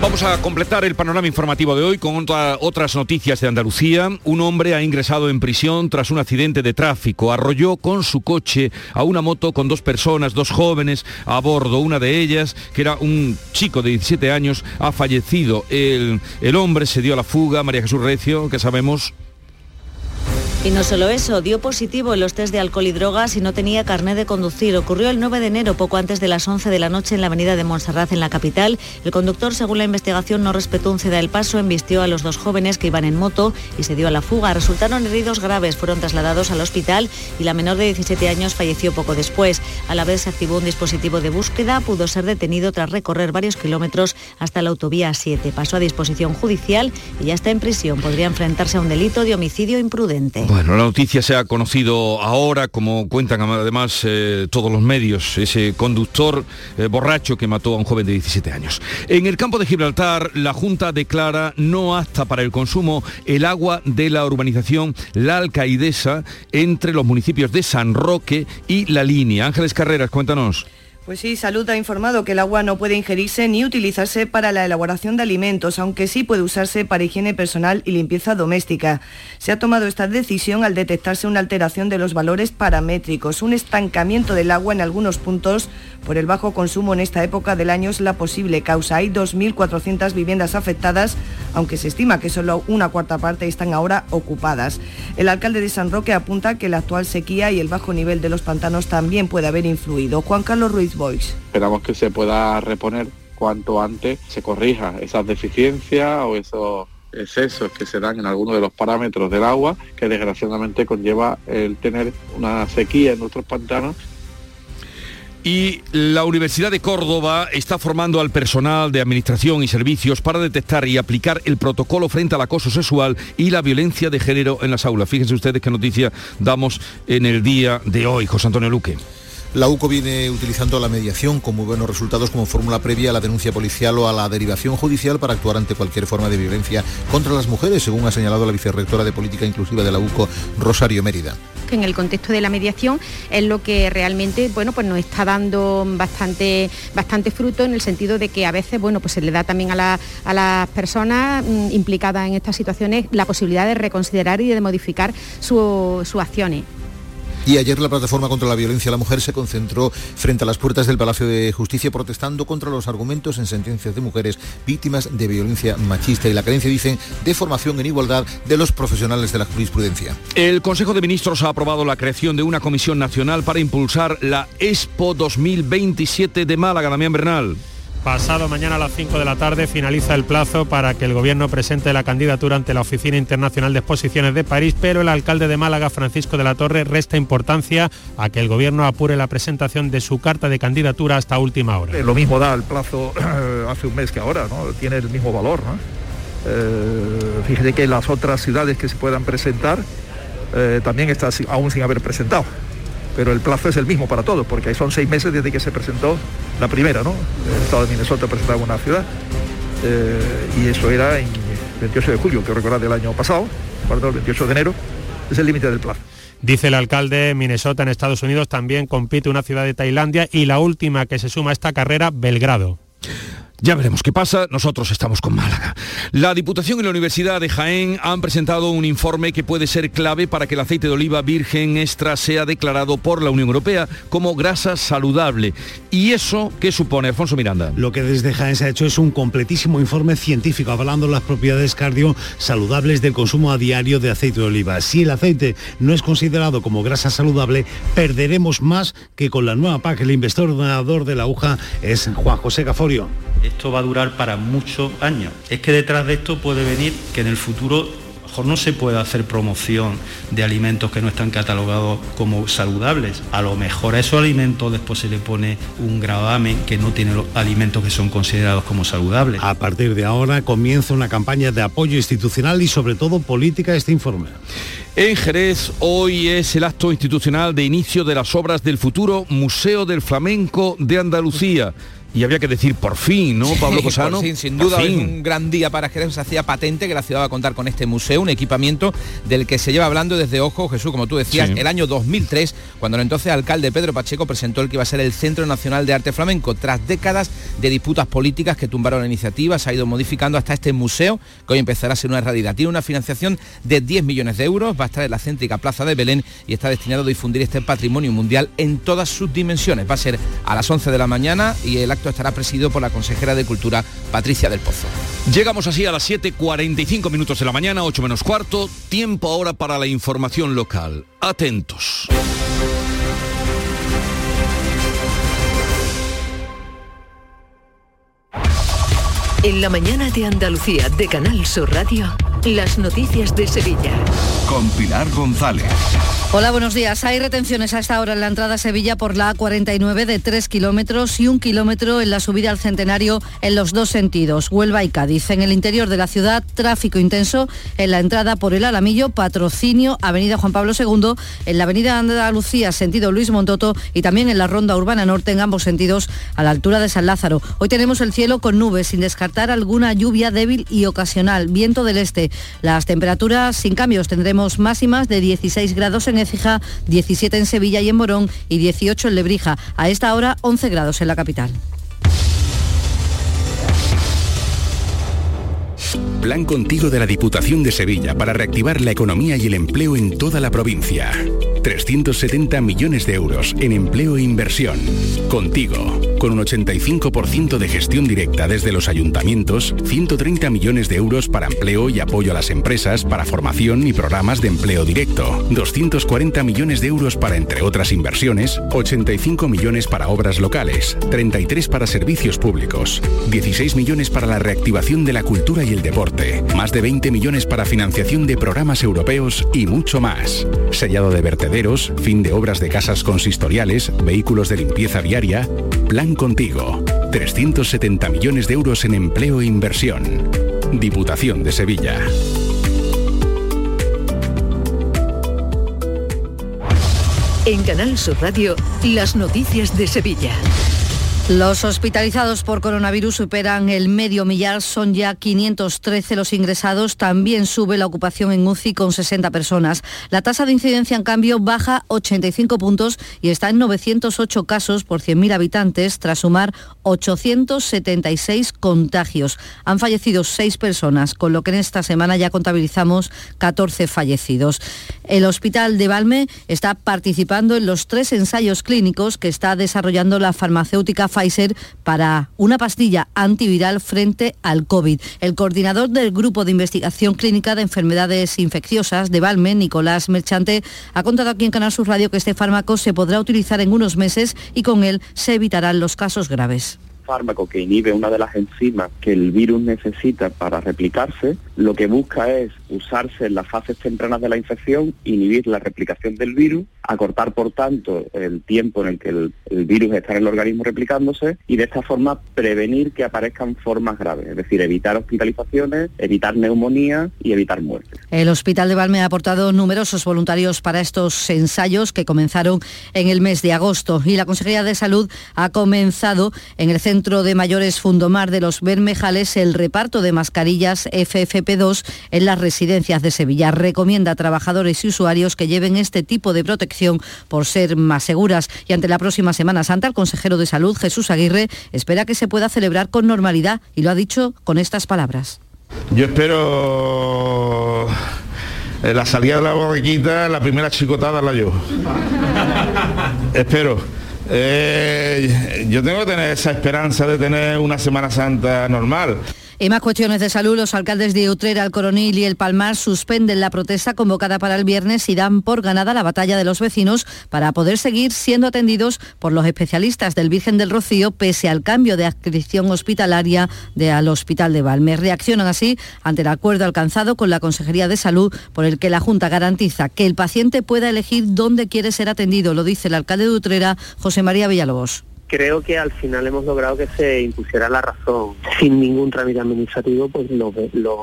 Vamos a completar el panorama informativo de hoy con otra- otras noticias de Andalucía. Un hombre ha ingresado en prisión tras un accidente de tráfico. Arrolló con su coche a una moto con dos personas, dos jóvenes a bordo. Una de ellas, que era un chico de 17 años, ha fallecido. El, el hombre se dio a la fuga. María Jesús Recio, que sabemos... Y no solo eso, dio positivo en los test de alcohol y drogas y no tenía carné de conducir. Ocurrió el 9 de enero, poco antes de las 11 de la noche en la avenida de Montserrat, en la capital. El conductor, según la investigación, no respetó un ceda del paso, embistió a los dos jóvenes que iban en moto y se dio a la fuga. Resultaron heridos graves, fueron trasladados al hospital y la menor de 17 años falleció poco después. A la vez se activó un dispositivo de búsqueda, pudo ser detenido tras recorrer varios kilómetros hasta la autovía 7. Pasó a disposición judicial y ya está en prisión. Podría enfrentarse a un delito de homicidio imprudente. Bueno, la noticia se ha conocido ahora, como cuentan además eh, todos los medios, ese conductor eh, borracho que mató a un joven de 17 años. En el campo de Gibraltar, la Junta declara no apta para el consumo el agua de la urbanización La Alcaidesa entre los municipios de San Roque y La Línea. Ángeles Carreras, cuéntanos. Pues sí, Salud ha informado que el agua no puede ingerirse ni utilizarse para la elaboración de alimentos, aunque sí puede usarse para higiene personal y limpieza doméstica. Se ha tomado esta decisión al detectarse una alteración de los valores paramétricos. Un estancamiento del agua en algunos puntos por el bajo consumo en esta época del año es la posible causa. Hay 2.400 viviendas afectadas, aunque se estima que solo una cuarta parte están ahora ocupadas. El alcalde de San Roque apunta que la actual sequía y el bajo nivel de los pantanos también puede haber influido. Juan Carlos Ruiz Esperamos que se pueda reponer cuanto antes se corrija esas deficiencias o esos excesos que se dan en algunos de los parámetros del agua, que desgraciadamente conlleva el tener una sequía en nuestros pantanos Y la Universidad de Córdoba está formando al personal de administración y servicios para detectar y aplicar el protocolo frente al acoso sexual y la violencia de género en las aulas. Fíjense ustedes qué noticia damos en el día de hoy, José Antonio Luque. La UCO viene utilizando la mediación con muy buenos resultados como fórmula previa a la denuncia policial o a la derivación judicial para actuar ante cualquier forma de violencia contra las mujeres, según ha señalado la vicerrectora de Política Inclusiva de la UCO, Rosario Mérida. en el contexto de la mediación es lo que realmente bueno pues nos está dando bastante bastante fruto en el sentido de que a veces bueno pues se le da también a, la- a las personas mm, implicadas en estas situaciones la posibilidad de reconsiderar y de modificar su- sus acciones. Y ayer la plataforma contra la violencia a la mujer se concentró frente a las puertas del Palacio de Justicia protestando contra los argumentos en sentencias de mujeres víctimas de violencia machista y la carencia, dicen, de formación en igualdad de los profesionales de la jurisprudencia. El Consejo de Ministros ha aprobado la creación de una comisión nacional para impulsar la Expo 2027 de Málaga, Damián Bernal. Pasado mañana a las 5 de la tarde finaliza el plazo para que el Gobierno presente la candidatura ante la Oficina Internacional de Exposiciones de París, pero el alcalde de Málaga, Francisco de la Torre, resta importancia a que el Gobierno apure la presentación de su carta de candidatura hasta última hora. Eh, Lo mismo da el plazo hace un mes que ahora, ¿no? Tiene el mismo valor. Eh, fíjese que las otras ciudades que se puedan presentar eh, también está si- aún sin haber presentado. Pero el plazo es el mismo para todos, porque son seis meses desde que se presentó la primera, ¿no? El estado de Minnesota presentaba una ciudad. eh, y eso era en 28 de julio, que recordar del año pasado, el 28 de enero, es el límite del plazo. Dice el alcalde, Minnesota en Estados Unidos también compite una ciudad de Tailandia y la última que se suma a esta carrera, Belgrado. Ya veremos qué pasa, nosotros estamos con Málaga. La Diputación y la Universidad de Jaén han presentado un informe que puede ser clave para que el aceite de oliva virgen extra sea declarado por la Unión Europea como grasa saludable. ¿Y eso qué supone, Alfonso Miranda? Lo que desde Jaén se ha hecho es un completísimo informe científico avalando las propiedades cardio saludables del consumo a diario de aceite de oliva. Si el aceite no es considerado como grasa saludable, perderemos más que con la nueva PAC. El investigador de la aguja es Juan José Gaforio. Esto va a durar para muchos años. Es que detrás de esto puede venir que en el futuro mejor no se puede hacer promoción de alimentos que no están catalogados como saludables. A lo mejor a esos alimentos después se le pone un gravamen que no tiene los alimentos que son considerados como saludables. A partir de ahora comienza una campaña de apoyo institucional y sobre todo política a este informe. En Jerez hoy es el acto institucional de inicio de las obras del futuro Museo del Flamenco de Andalucía. Y había que decir por fin, ¿no, Pablo Cosano? sin duda, es un gran día para Jerez. Se hacía patente que la ciudad va a contar con este museo, un equipamiento del que se lleva hablando desde, ojo, Jesús, como tú decías, Sí. el año 2003, cuando el entonces alcalde Pedro Pacheco presentó el que iba a ser el Centro Nacional de Arte Flamenco. Tras décadas de disputas políticas que tumbaron la iniciativa, se ha ido modificando hasta este museo, que hoy empezará a ser una realidad. Tiene una financiación de 10 millones de euros, va a estar en la céntrica Plaza de Belén y está destinado a difundir este patrimonio mundial en todas sus dimensiones. Va a ser a las 11 de la mañana y el acto estará presidido por la consejera de Cultura, Patricia del Pozo. Llegamos así a las 7.45 minutos de la mañana, 8 menos cuarto, tiempo ahora para la información local. Atentos. En la mañana de Andalucía de Canal Sur Radio, las noticias de Sevilla. Con Pilar González. Hola, buenos días. Hay retenciones a esta hora en la entrada a Sevilla por la A49 de 3 kilómetros y un kilómetro en la subida al Centenario en los dos sentidos, Huelva y Cádiz. En el interior de la ciudad, tráfico intenso en la entrada por el Alamillo, Patrocinio, Avenida Juan Pablo II, en la Avenida Andalucía, sentido Luis Montoto y también en la Ronda Urbana Norte en ambos sentidos a la altura de San Lázaro. Hoy tenemos el cielo con nubes, sin descartar alguna lluvia débil y ocasional, viento del este. Las temperaturas sin cambios tendremos máximas de 16 grados en Écija, 17 en Sevilla y en Morón y 18 en Lebrija. A esta hora 11 grados en la capital. Plan contigo de la Diputación de Sevilla para reactivar la economía y el empleo en toda la provincia. 370 millones de euros en empleo e inversión. Contigo, con un 85% de gestión directa desde los ayuntamientos, 130 millones de euros para empleo y apoyo a las empresas, para formación y programas de empleo directo, 240 millones de euros para, entre otras inversiones, 85 millones para obras locales, 33 para servicios públicos, 16 millones para la reactivación de la cultura y el deporte, más de 20 millones para financiación de programas europeos y mucho más. Sellado de fin de obras de casas consistoriales, vehículos de limpieza viaria. Plan contigo. 370 millones de euros en empleo e inversión. Diputación de Sevilla. En Canal Sur Radio, las noticias de Sevilla. Los hospitalizados por coronavirus superan el medio millar, son ya 513 los ingresados, también sube la ocupación en UCI con 60 personas. La tasa de incidencia, en cambio, baja 85 puntos y está en 908 casos por 100.000 habitantes, tras sumar 876 contagios. Han fallecido 6 personas, con lo que en esta semana ya contabilizamos 14 fallecidos. El Hospital de Valme está participando en los tres ensayos clínicos que está desarrollando la farmacéutica Pfizer para una pastilla antiviral frente al COVID. El coordinador del Grupo de Investigación Clínica de Enfermedades Infecciosas de Valme, Nicolás Merchante, ha contado aquí en Canal Sur Radio que este fármaco se podrá utilizar en unos meses y con él se evitarán los casos graves fármaco que inhibe una de las enzimas que el virus necesita para replicarse, lo que busca es usarse en las fases tempranas de la infección, inhibir la replicación del virus, acortar por tanto el tiempo en el que el, virus está en el organismo replicándose y de esta forma prevenir que aparezcan formas graves, es decir, evitar hospitalizaciones, evitar neumonía y evitar muertes. El Hospital de Valme ha aportado numerosos voluntarios para estos ensayos que comenzaron en el mes de agosto y la Consejería de Salud ha comenzado en el Centro de Mayores Fundomar de los Bermejales el reparto de mascarillas FFP2 en las residencias de Sevilla. Recomienda a trabajadores y usuarios que lleven este tipo de protección por ser más seguras. Y ante la próxima Semana Santa, el consejero de Salud, Jesús Aguirre, espera que se pueda celebrar con normalidad y lo ha dicho con estas palabras. Yo espero eh, la salida de la borriquita, la primera chicotada la yo. espero. Eh, yo tengo que tener esa esperanza de tener una Semana Santa normal. En más cuestiones de salud, los alcaldes de Utrera, El Coronil y El Palmar suspenden la protesta convocada para el viernes y dan por ganada la batalla de los vecinos para poder seguir siendo atendidos por los especialistas del Virgen del Rocío pese al cambio de adscripción hospitalaria de al Hospital de Valme. Reaccionan así ante el acuerdo alcanzado con la Consejería de Salud por el que la Junta garantiza que el paciente pueda elegir dónde quiere ser atendido, lo dice el alcalde de Utrera, José María Villalobos creo que al final hemos logrado que se impusiera la razón. Sin ningún trámite administrativo, pues los,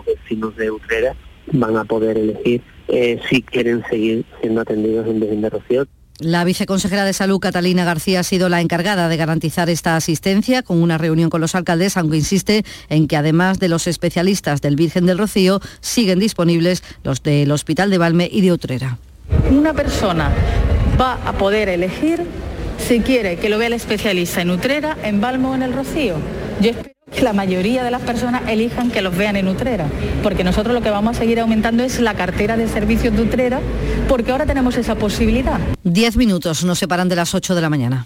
vecinos de Utrera van a poder elegir eh, si quieren seguir siendo atendidos en Virgen de Rocío. La viceconsejera de Salud, Catalina García, ha sido la encargada de garantizar esta asistencia con una reunión con los alcaldes, aunque insiste en que además de los especialistas del Virgen del Rocío, siguen disponibles los del Hospital de Valme y de Utrera. Una persona va a poder elegir si quiere que lo vea el especialista en Utrera, en Balmo o en el Rocío. Yo espero que la mayoría de las personas elijan que los vean en Utrera, porque nosotros lo que vamos a seguir aumentando es la cartera de servicios de Utrera, porque ahora tenemos esa posibilidad. Diez minutos nos separan de las 8 de la mañana.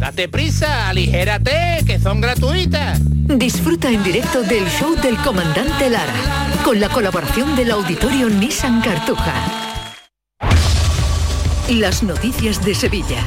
Date prisa, aligérate, que son gratuitas. Disfruta en directo del show del comandante Lara, con la colaboración del auditorio Nissan Cartuja. Las noticias de Sevilla.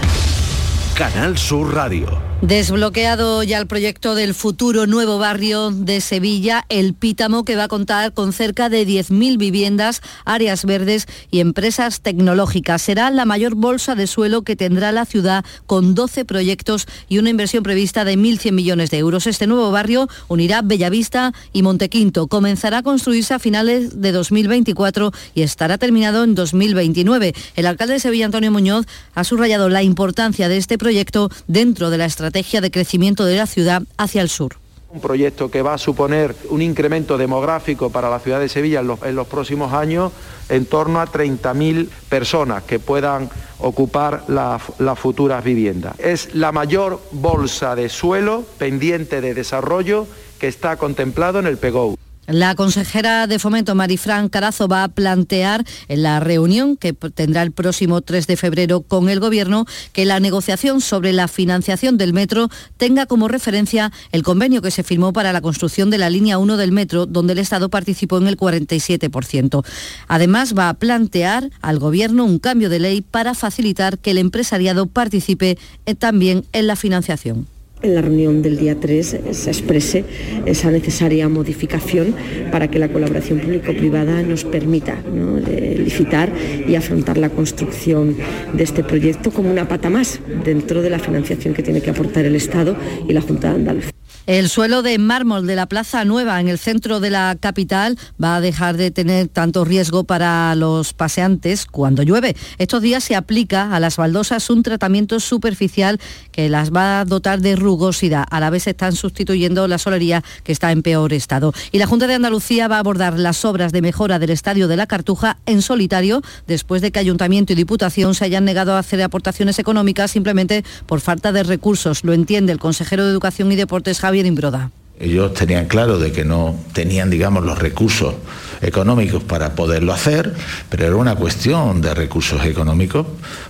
Canal Sur Radio. Desbloqueado ya el proyecto del futuro nuevo barrio de Sevilla, El Pítamo, que va a contar con cerca de 10.000 viviendas, áreas verdes y empresas tecnológicas. Será la mayor bolsa de suelo que tendrá la ciudad con 12 proyectos y una inversión prevista de 1.100 millones de euros. Este nuevo barrio unirá Bellavista y Montequinto. Comenzará a construirse a finales de 2024 y estará terminado en 2029. El alcalde de Sevilla, Antonio Muñoz, ha subrayado la importancia de este proyecto dentro de la estrategia de crecimiento de la ciudad hacia el sur. Un proyecto que va a suponer un incremento demográfico para la ciudad de Sevilla en los, próximos años en torno a 30.000 personas que puedan ocupar las futuras viviendas. Es la mayor bolsa de suelo pendiente de desarrollo que está contemplado en el PEGO. La consejera de Fomento, Marifran Carazo, va a plantear en la reunión que tendrá el próximo 3 de febrero con el Gobierno que la negociación sobre la financiación del metro tenga como referencia el convenio que se firmó para la construcción de la línea 1 del metro, donde el Estado participó en el 47%. Además, va a plantear al Gobierno un cambio de ley para facilitar que el empresariado participe eh, también en la financiación en la reunión del día 3 se exprese esa necesaria modificación para que la colaboración público-privada nos permita licitar y afrontar la construcción de este proyecto como una pata más dentro de la financiación que tiene que aportar el Estado y la Junta de Andalucía. El suelo de mármol de la Plaza Nueva en el centro de la capital va a dejar de tener tanto riesgo para los paseantes cuando llueve. Estos días se aplica a las baldosas un tratamiento superficial que las va a dotar de rugosidad. A la vez están sustituyendo la solería que está en peor estado. Y la Junta de Andalucía va a abordar las obras de mejora del Estadio de la Cartuja en solitario después de que Ayuntamiento y Diputación se hayan negado a hacer aportaciones económicas simplemente por falta de recursos. Lo entiende el consejero de Educación y Deportes Javier ellos tenían claro de que no tenían, digamos, los recursos económicos para poderlo hacer, pero era una cuestión de recursos económicos.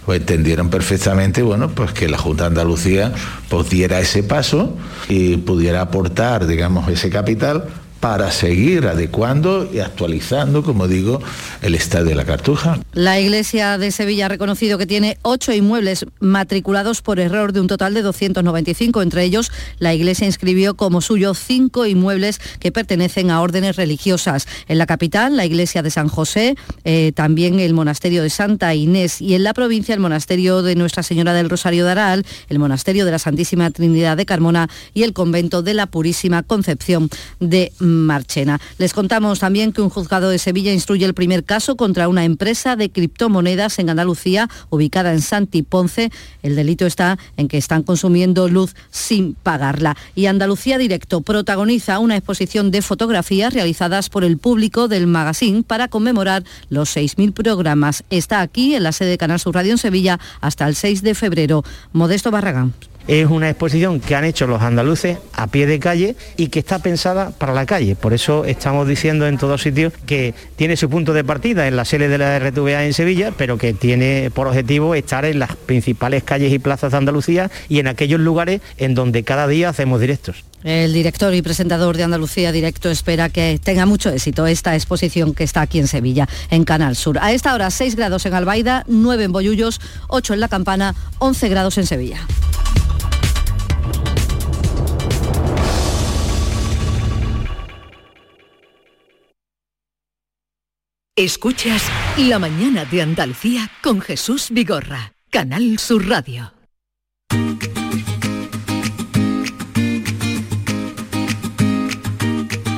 Pues entendieron perfectamente, bueno, pues que la Junta de Andalucía pues, diera ese paso y pudiera aportar, digamos, ese capital para seguir adecuando y actualizando, como digo, el estadio de la Cartuja. La Iglesia de Sevilla ha reconocido que tiene ocho inmuebles matriculados por error de un total de 295. Entre ellos, la Iglesia inscribió como suyo cinco inmuebles que pertenecen a órdenes religiosas. En la capital, la Iglesia de San José, eh, también el Monasterio de Santa Inés y en la provincia el Monasterio de Nuestra Señora del Rosario de Aral, el Monasterio de la Santísima Trinidad de Carmona y el Convento de la Purísima Concepción de Marchena. Les contamos también que un juzgado de Sevilla instruye el primer caso contra una empresa de criptomonedas en Andalucía, ubicada en Santi Ponce. El delito está en que están consumiendo luz sin pagarla. Y Andalucía Directo protagoniza una exposición de fotografías realizadas por el público del magazine para conmemorar los 6.000 programas. Está aquí en la sede de Canal Sur Radio en Sevilla hasta el 6 de febrero. Modesto Barragán. Es una exposición que han hecho los andaluces a pie de calle y que está pensada para la calle. Por eso estamos diciendo en todos sitios que tiene su punto de partida en la sede de la RTVA en Sevilla, pero que tiene por objetivo estar en las principales calles y plazas de Andalucía y en aquellos lugares en donde cada día hacemos directos. El director y presentador de Andalucía Directo espera que tenga mucho éxito esta exposición que está aquí en Sevilla, en Canal Sur. A esta hora 6 grados en Albaida, 9 en Boyullos, 8 en La Campana, 11 grados en Sevilla. Escuchas La mañana de Andalucía con Jesús Vigorra, Canal Sur Radio.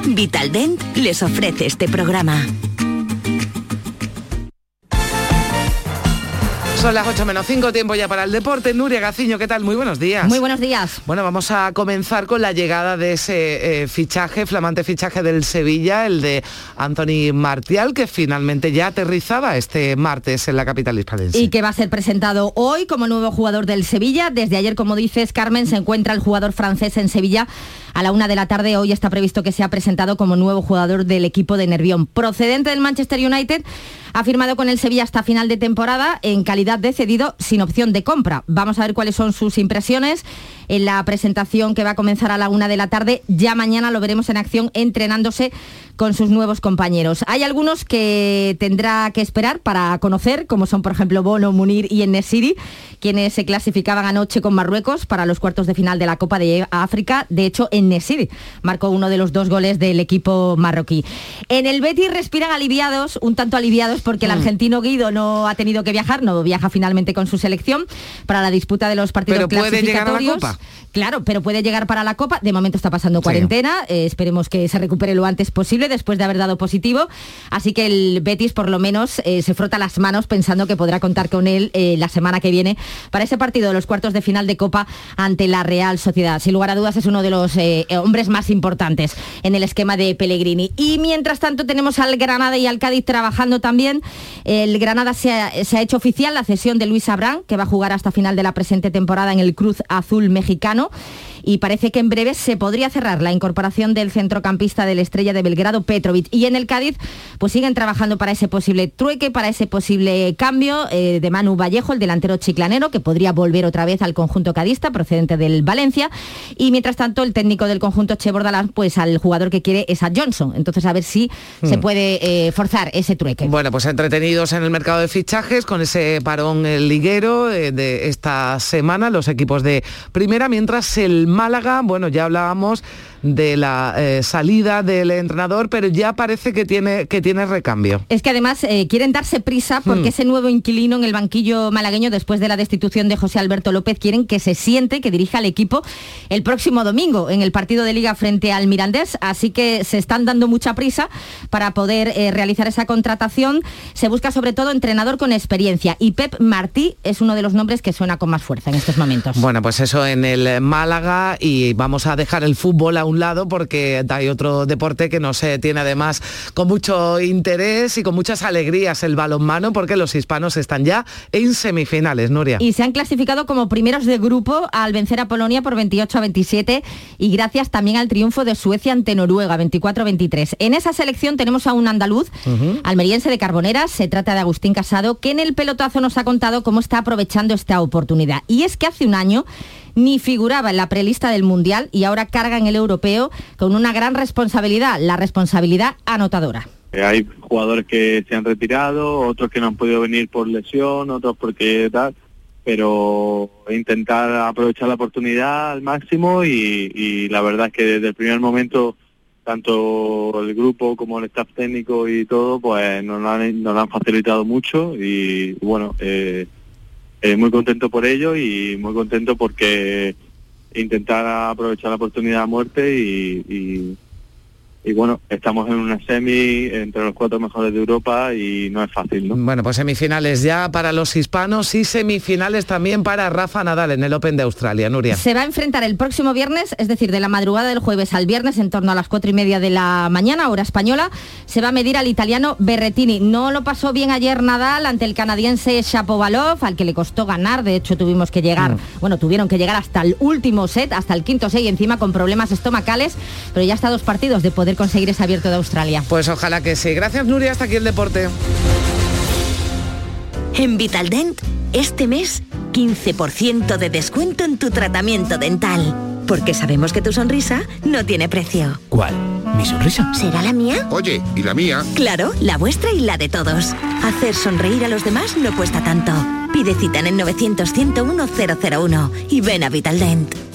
Vitaldent les ofrece este programa. Son las 8 menos 5, tiempo ya para el deporte. Nuria Gaciño, ¿qué tal? Muy buenos días. Muy buenos días. Bueno, vamos a comenzar con la llegada de ese eh, fichaje, flamante fichaje del Sevilla, el de Anthony Martial, que finalmente ya aterrizaba este martes en la capital hispalense. Y que va a ser presentado hoy como nuevo jugador del Sevilla. Desde ayer, como dices, Carmen, se encuentra el jugador francés en Sevilla a la una de la tarde. Hoy está previsto que sea presentado como nuevo jugador del equipo de Nervión. Procedente del Manchester United, ha firmado con el Sevilla hasta final de temporada en calidad de cedido sin opción de compra. Vamos a ver cuáles son sus impresiones en la presentación que va a comenzar a la una de la tarde. Ya mañana lo veremos en acción entrenándose con sus nuevos compañeros. Hay algunos que tendrá que esperar para conocer, como son por ejemplo Bono, Munir y Enesiri, quienes se clasificaban anoche con Marruecos para los cuartos de final de la Copa de África. De hecho, Enesiri marcó uno de los dos goles del equipo marroquí. En el Betis respiran aliviados, un tanto aliviados porque el mm. argentino Guido no ha tenido que viajar, no viaja finalmente con su selección para la disputa de los partidos Pero puede llegar a la Copa. Claro, pero puede llegar para la Copa. De momento está pasando cuarentena. Eh, esperemos que se recupere lo antes posible después de haber dado positivo. Así que el Betis por lo menos eh, se frota las manos pensando que podrá contar con él eh, la semana que viene para ese partido de los cuartos de final de Copa ante la Real Sociedad. Sin lugar a dudas es uno de los hombres más importantes en el esquema de Pellegrini. Y mientras tanto tenemos al Granada y al Cádiz trabajando también. El Granada se ha, se ha hecho oficial la cesión de Luis Abrán, que va a jugar hasta final de la presente temporada en el Cruz Azul mexicano y parece que en breve se podría cerrar la incorporación del centrocampista de la Estrella de Belgrado, Petrovic. Y en el Cádiz, pues siguen trabajando para ese posible trueque, para ese posible cambio eh, de Manu Vallejo, el delantero chiclanero, que podría volver otra vez al conjunto cadista, procedente del Valencia. Y mientras tanto, el técnico del conjunto Che Bordalán, pues al jugador que quiere es a Johnson. Entonces, a ver si se hmm. puede eh, forzar ese trueque. Bueno, pues entretenidos en el mercado de fichajes con ese parón liguero eh, de esta semana, los equipos de primera, mientras el Málaga, bueno, ya hablábamos de la eh, salida del entrenador, pero ya parece que tiene, que tiene recambio. Es que además eh, quieren darse prisa porque hmm. ese nuevo inquilino en el banquillo malagueño, después de la destitución de José Alberto López, quieren que se siente, que dirija al equipo el próximo domingo en el partido de liga frente al Mirandés. Así que se están dando mucha prisa para poder eh, realizar esa contratación. Se busca sobre todo entrenador con experiencia y Pep Martí es uno de los nombres que suena con más fuerza en estos momentos. Bueno, pues eso en el Málaga y vamos a dejar el fútbol a un lado porque hay otro deporte que nos tiene además con mucho interés y con muchas alegrías el balonmano porque los hispanos están ya en semifinales, Nuria. Y se han clasificado como primeros de grupo al vencer a Polonia por 28 a 27 y gracias también al triunfo de Suecia ante Noruega 24 a 23. En esa selección tenemos a un andaluz, almeriense de Carboneras, se trata de Agustín Casado, que en el pelotazo nos ha contado cómo está aprovechando esta oportunidad. Y es que hace un año ni figuraba en la prelista del Mundial y ahora carga en el europeo con una gran responsabilidad, la responsabilidad anotadora. Eh, hay jugadores que se han retirado, otros que no han podido venir por lesión, otros porque tal, pero intentar aprovechar la oportunidad al máximo y, la verdad es que desde el primer momento tanto el grupo como el staff técnico y todo, pues nos lo han, nos han facilitado mucho y bueno, eh, eh, muy contento por ello y muy contento porque intentar aprovechar la oportunidad a muerte y, y bueno, estamos en una semi entre los cuatro mejores de Europa y no es fácil, ¿no? Bueno, pues semifinales ya para los hispanos y semifinales también para Rafa Nadal en el Open de Australia, Nuria. Se va a enfrentar el próximo viernes, es decir, de la madrugada del jueves al viernes, en torno a las cuatro y media de la mañana, hora española, se va a medir al italiano Berretini. No lo pasó bien ayer Nadal ante el canadiense Shapovalov, al que le costó ganar, de hecho tuvimos que llegar, mm. bueno, tuvieron que llegar hasta el último set, hasta el quinto set y encima con problemas estomacales, pero ya está dos partidos de poder conseguir ese abierto de Australia. Pues ojalá que sí. Gracias Nuria, hasta aquí el deporte. En Vitaldent, este mes, 15% de descuento en tu tratamiento dental. Porque sabemos que tu sonrisa no tiene precio. ¿Cuál? ¿Mi sonrisa? ¿Será la mía? Oye, ¿y la mía? Claro, la vuestra y la de todos. Hacer sonreír a los demás no cuesta tanto. Pide cita en el 900 101 001 y ven a Vitaldent.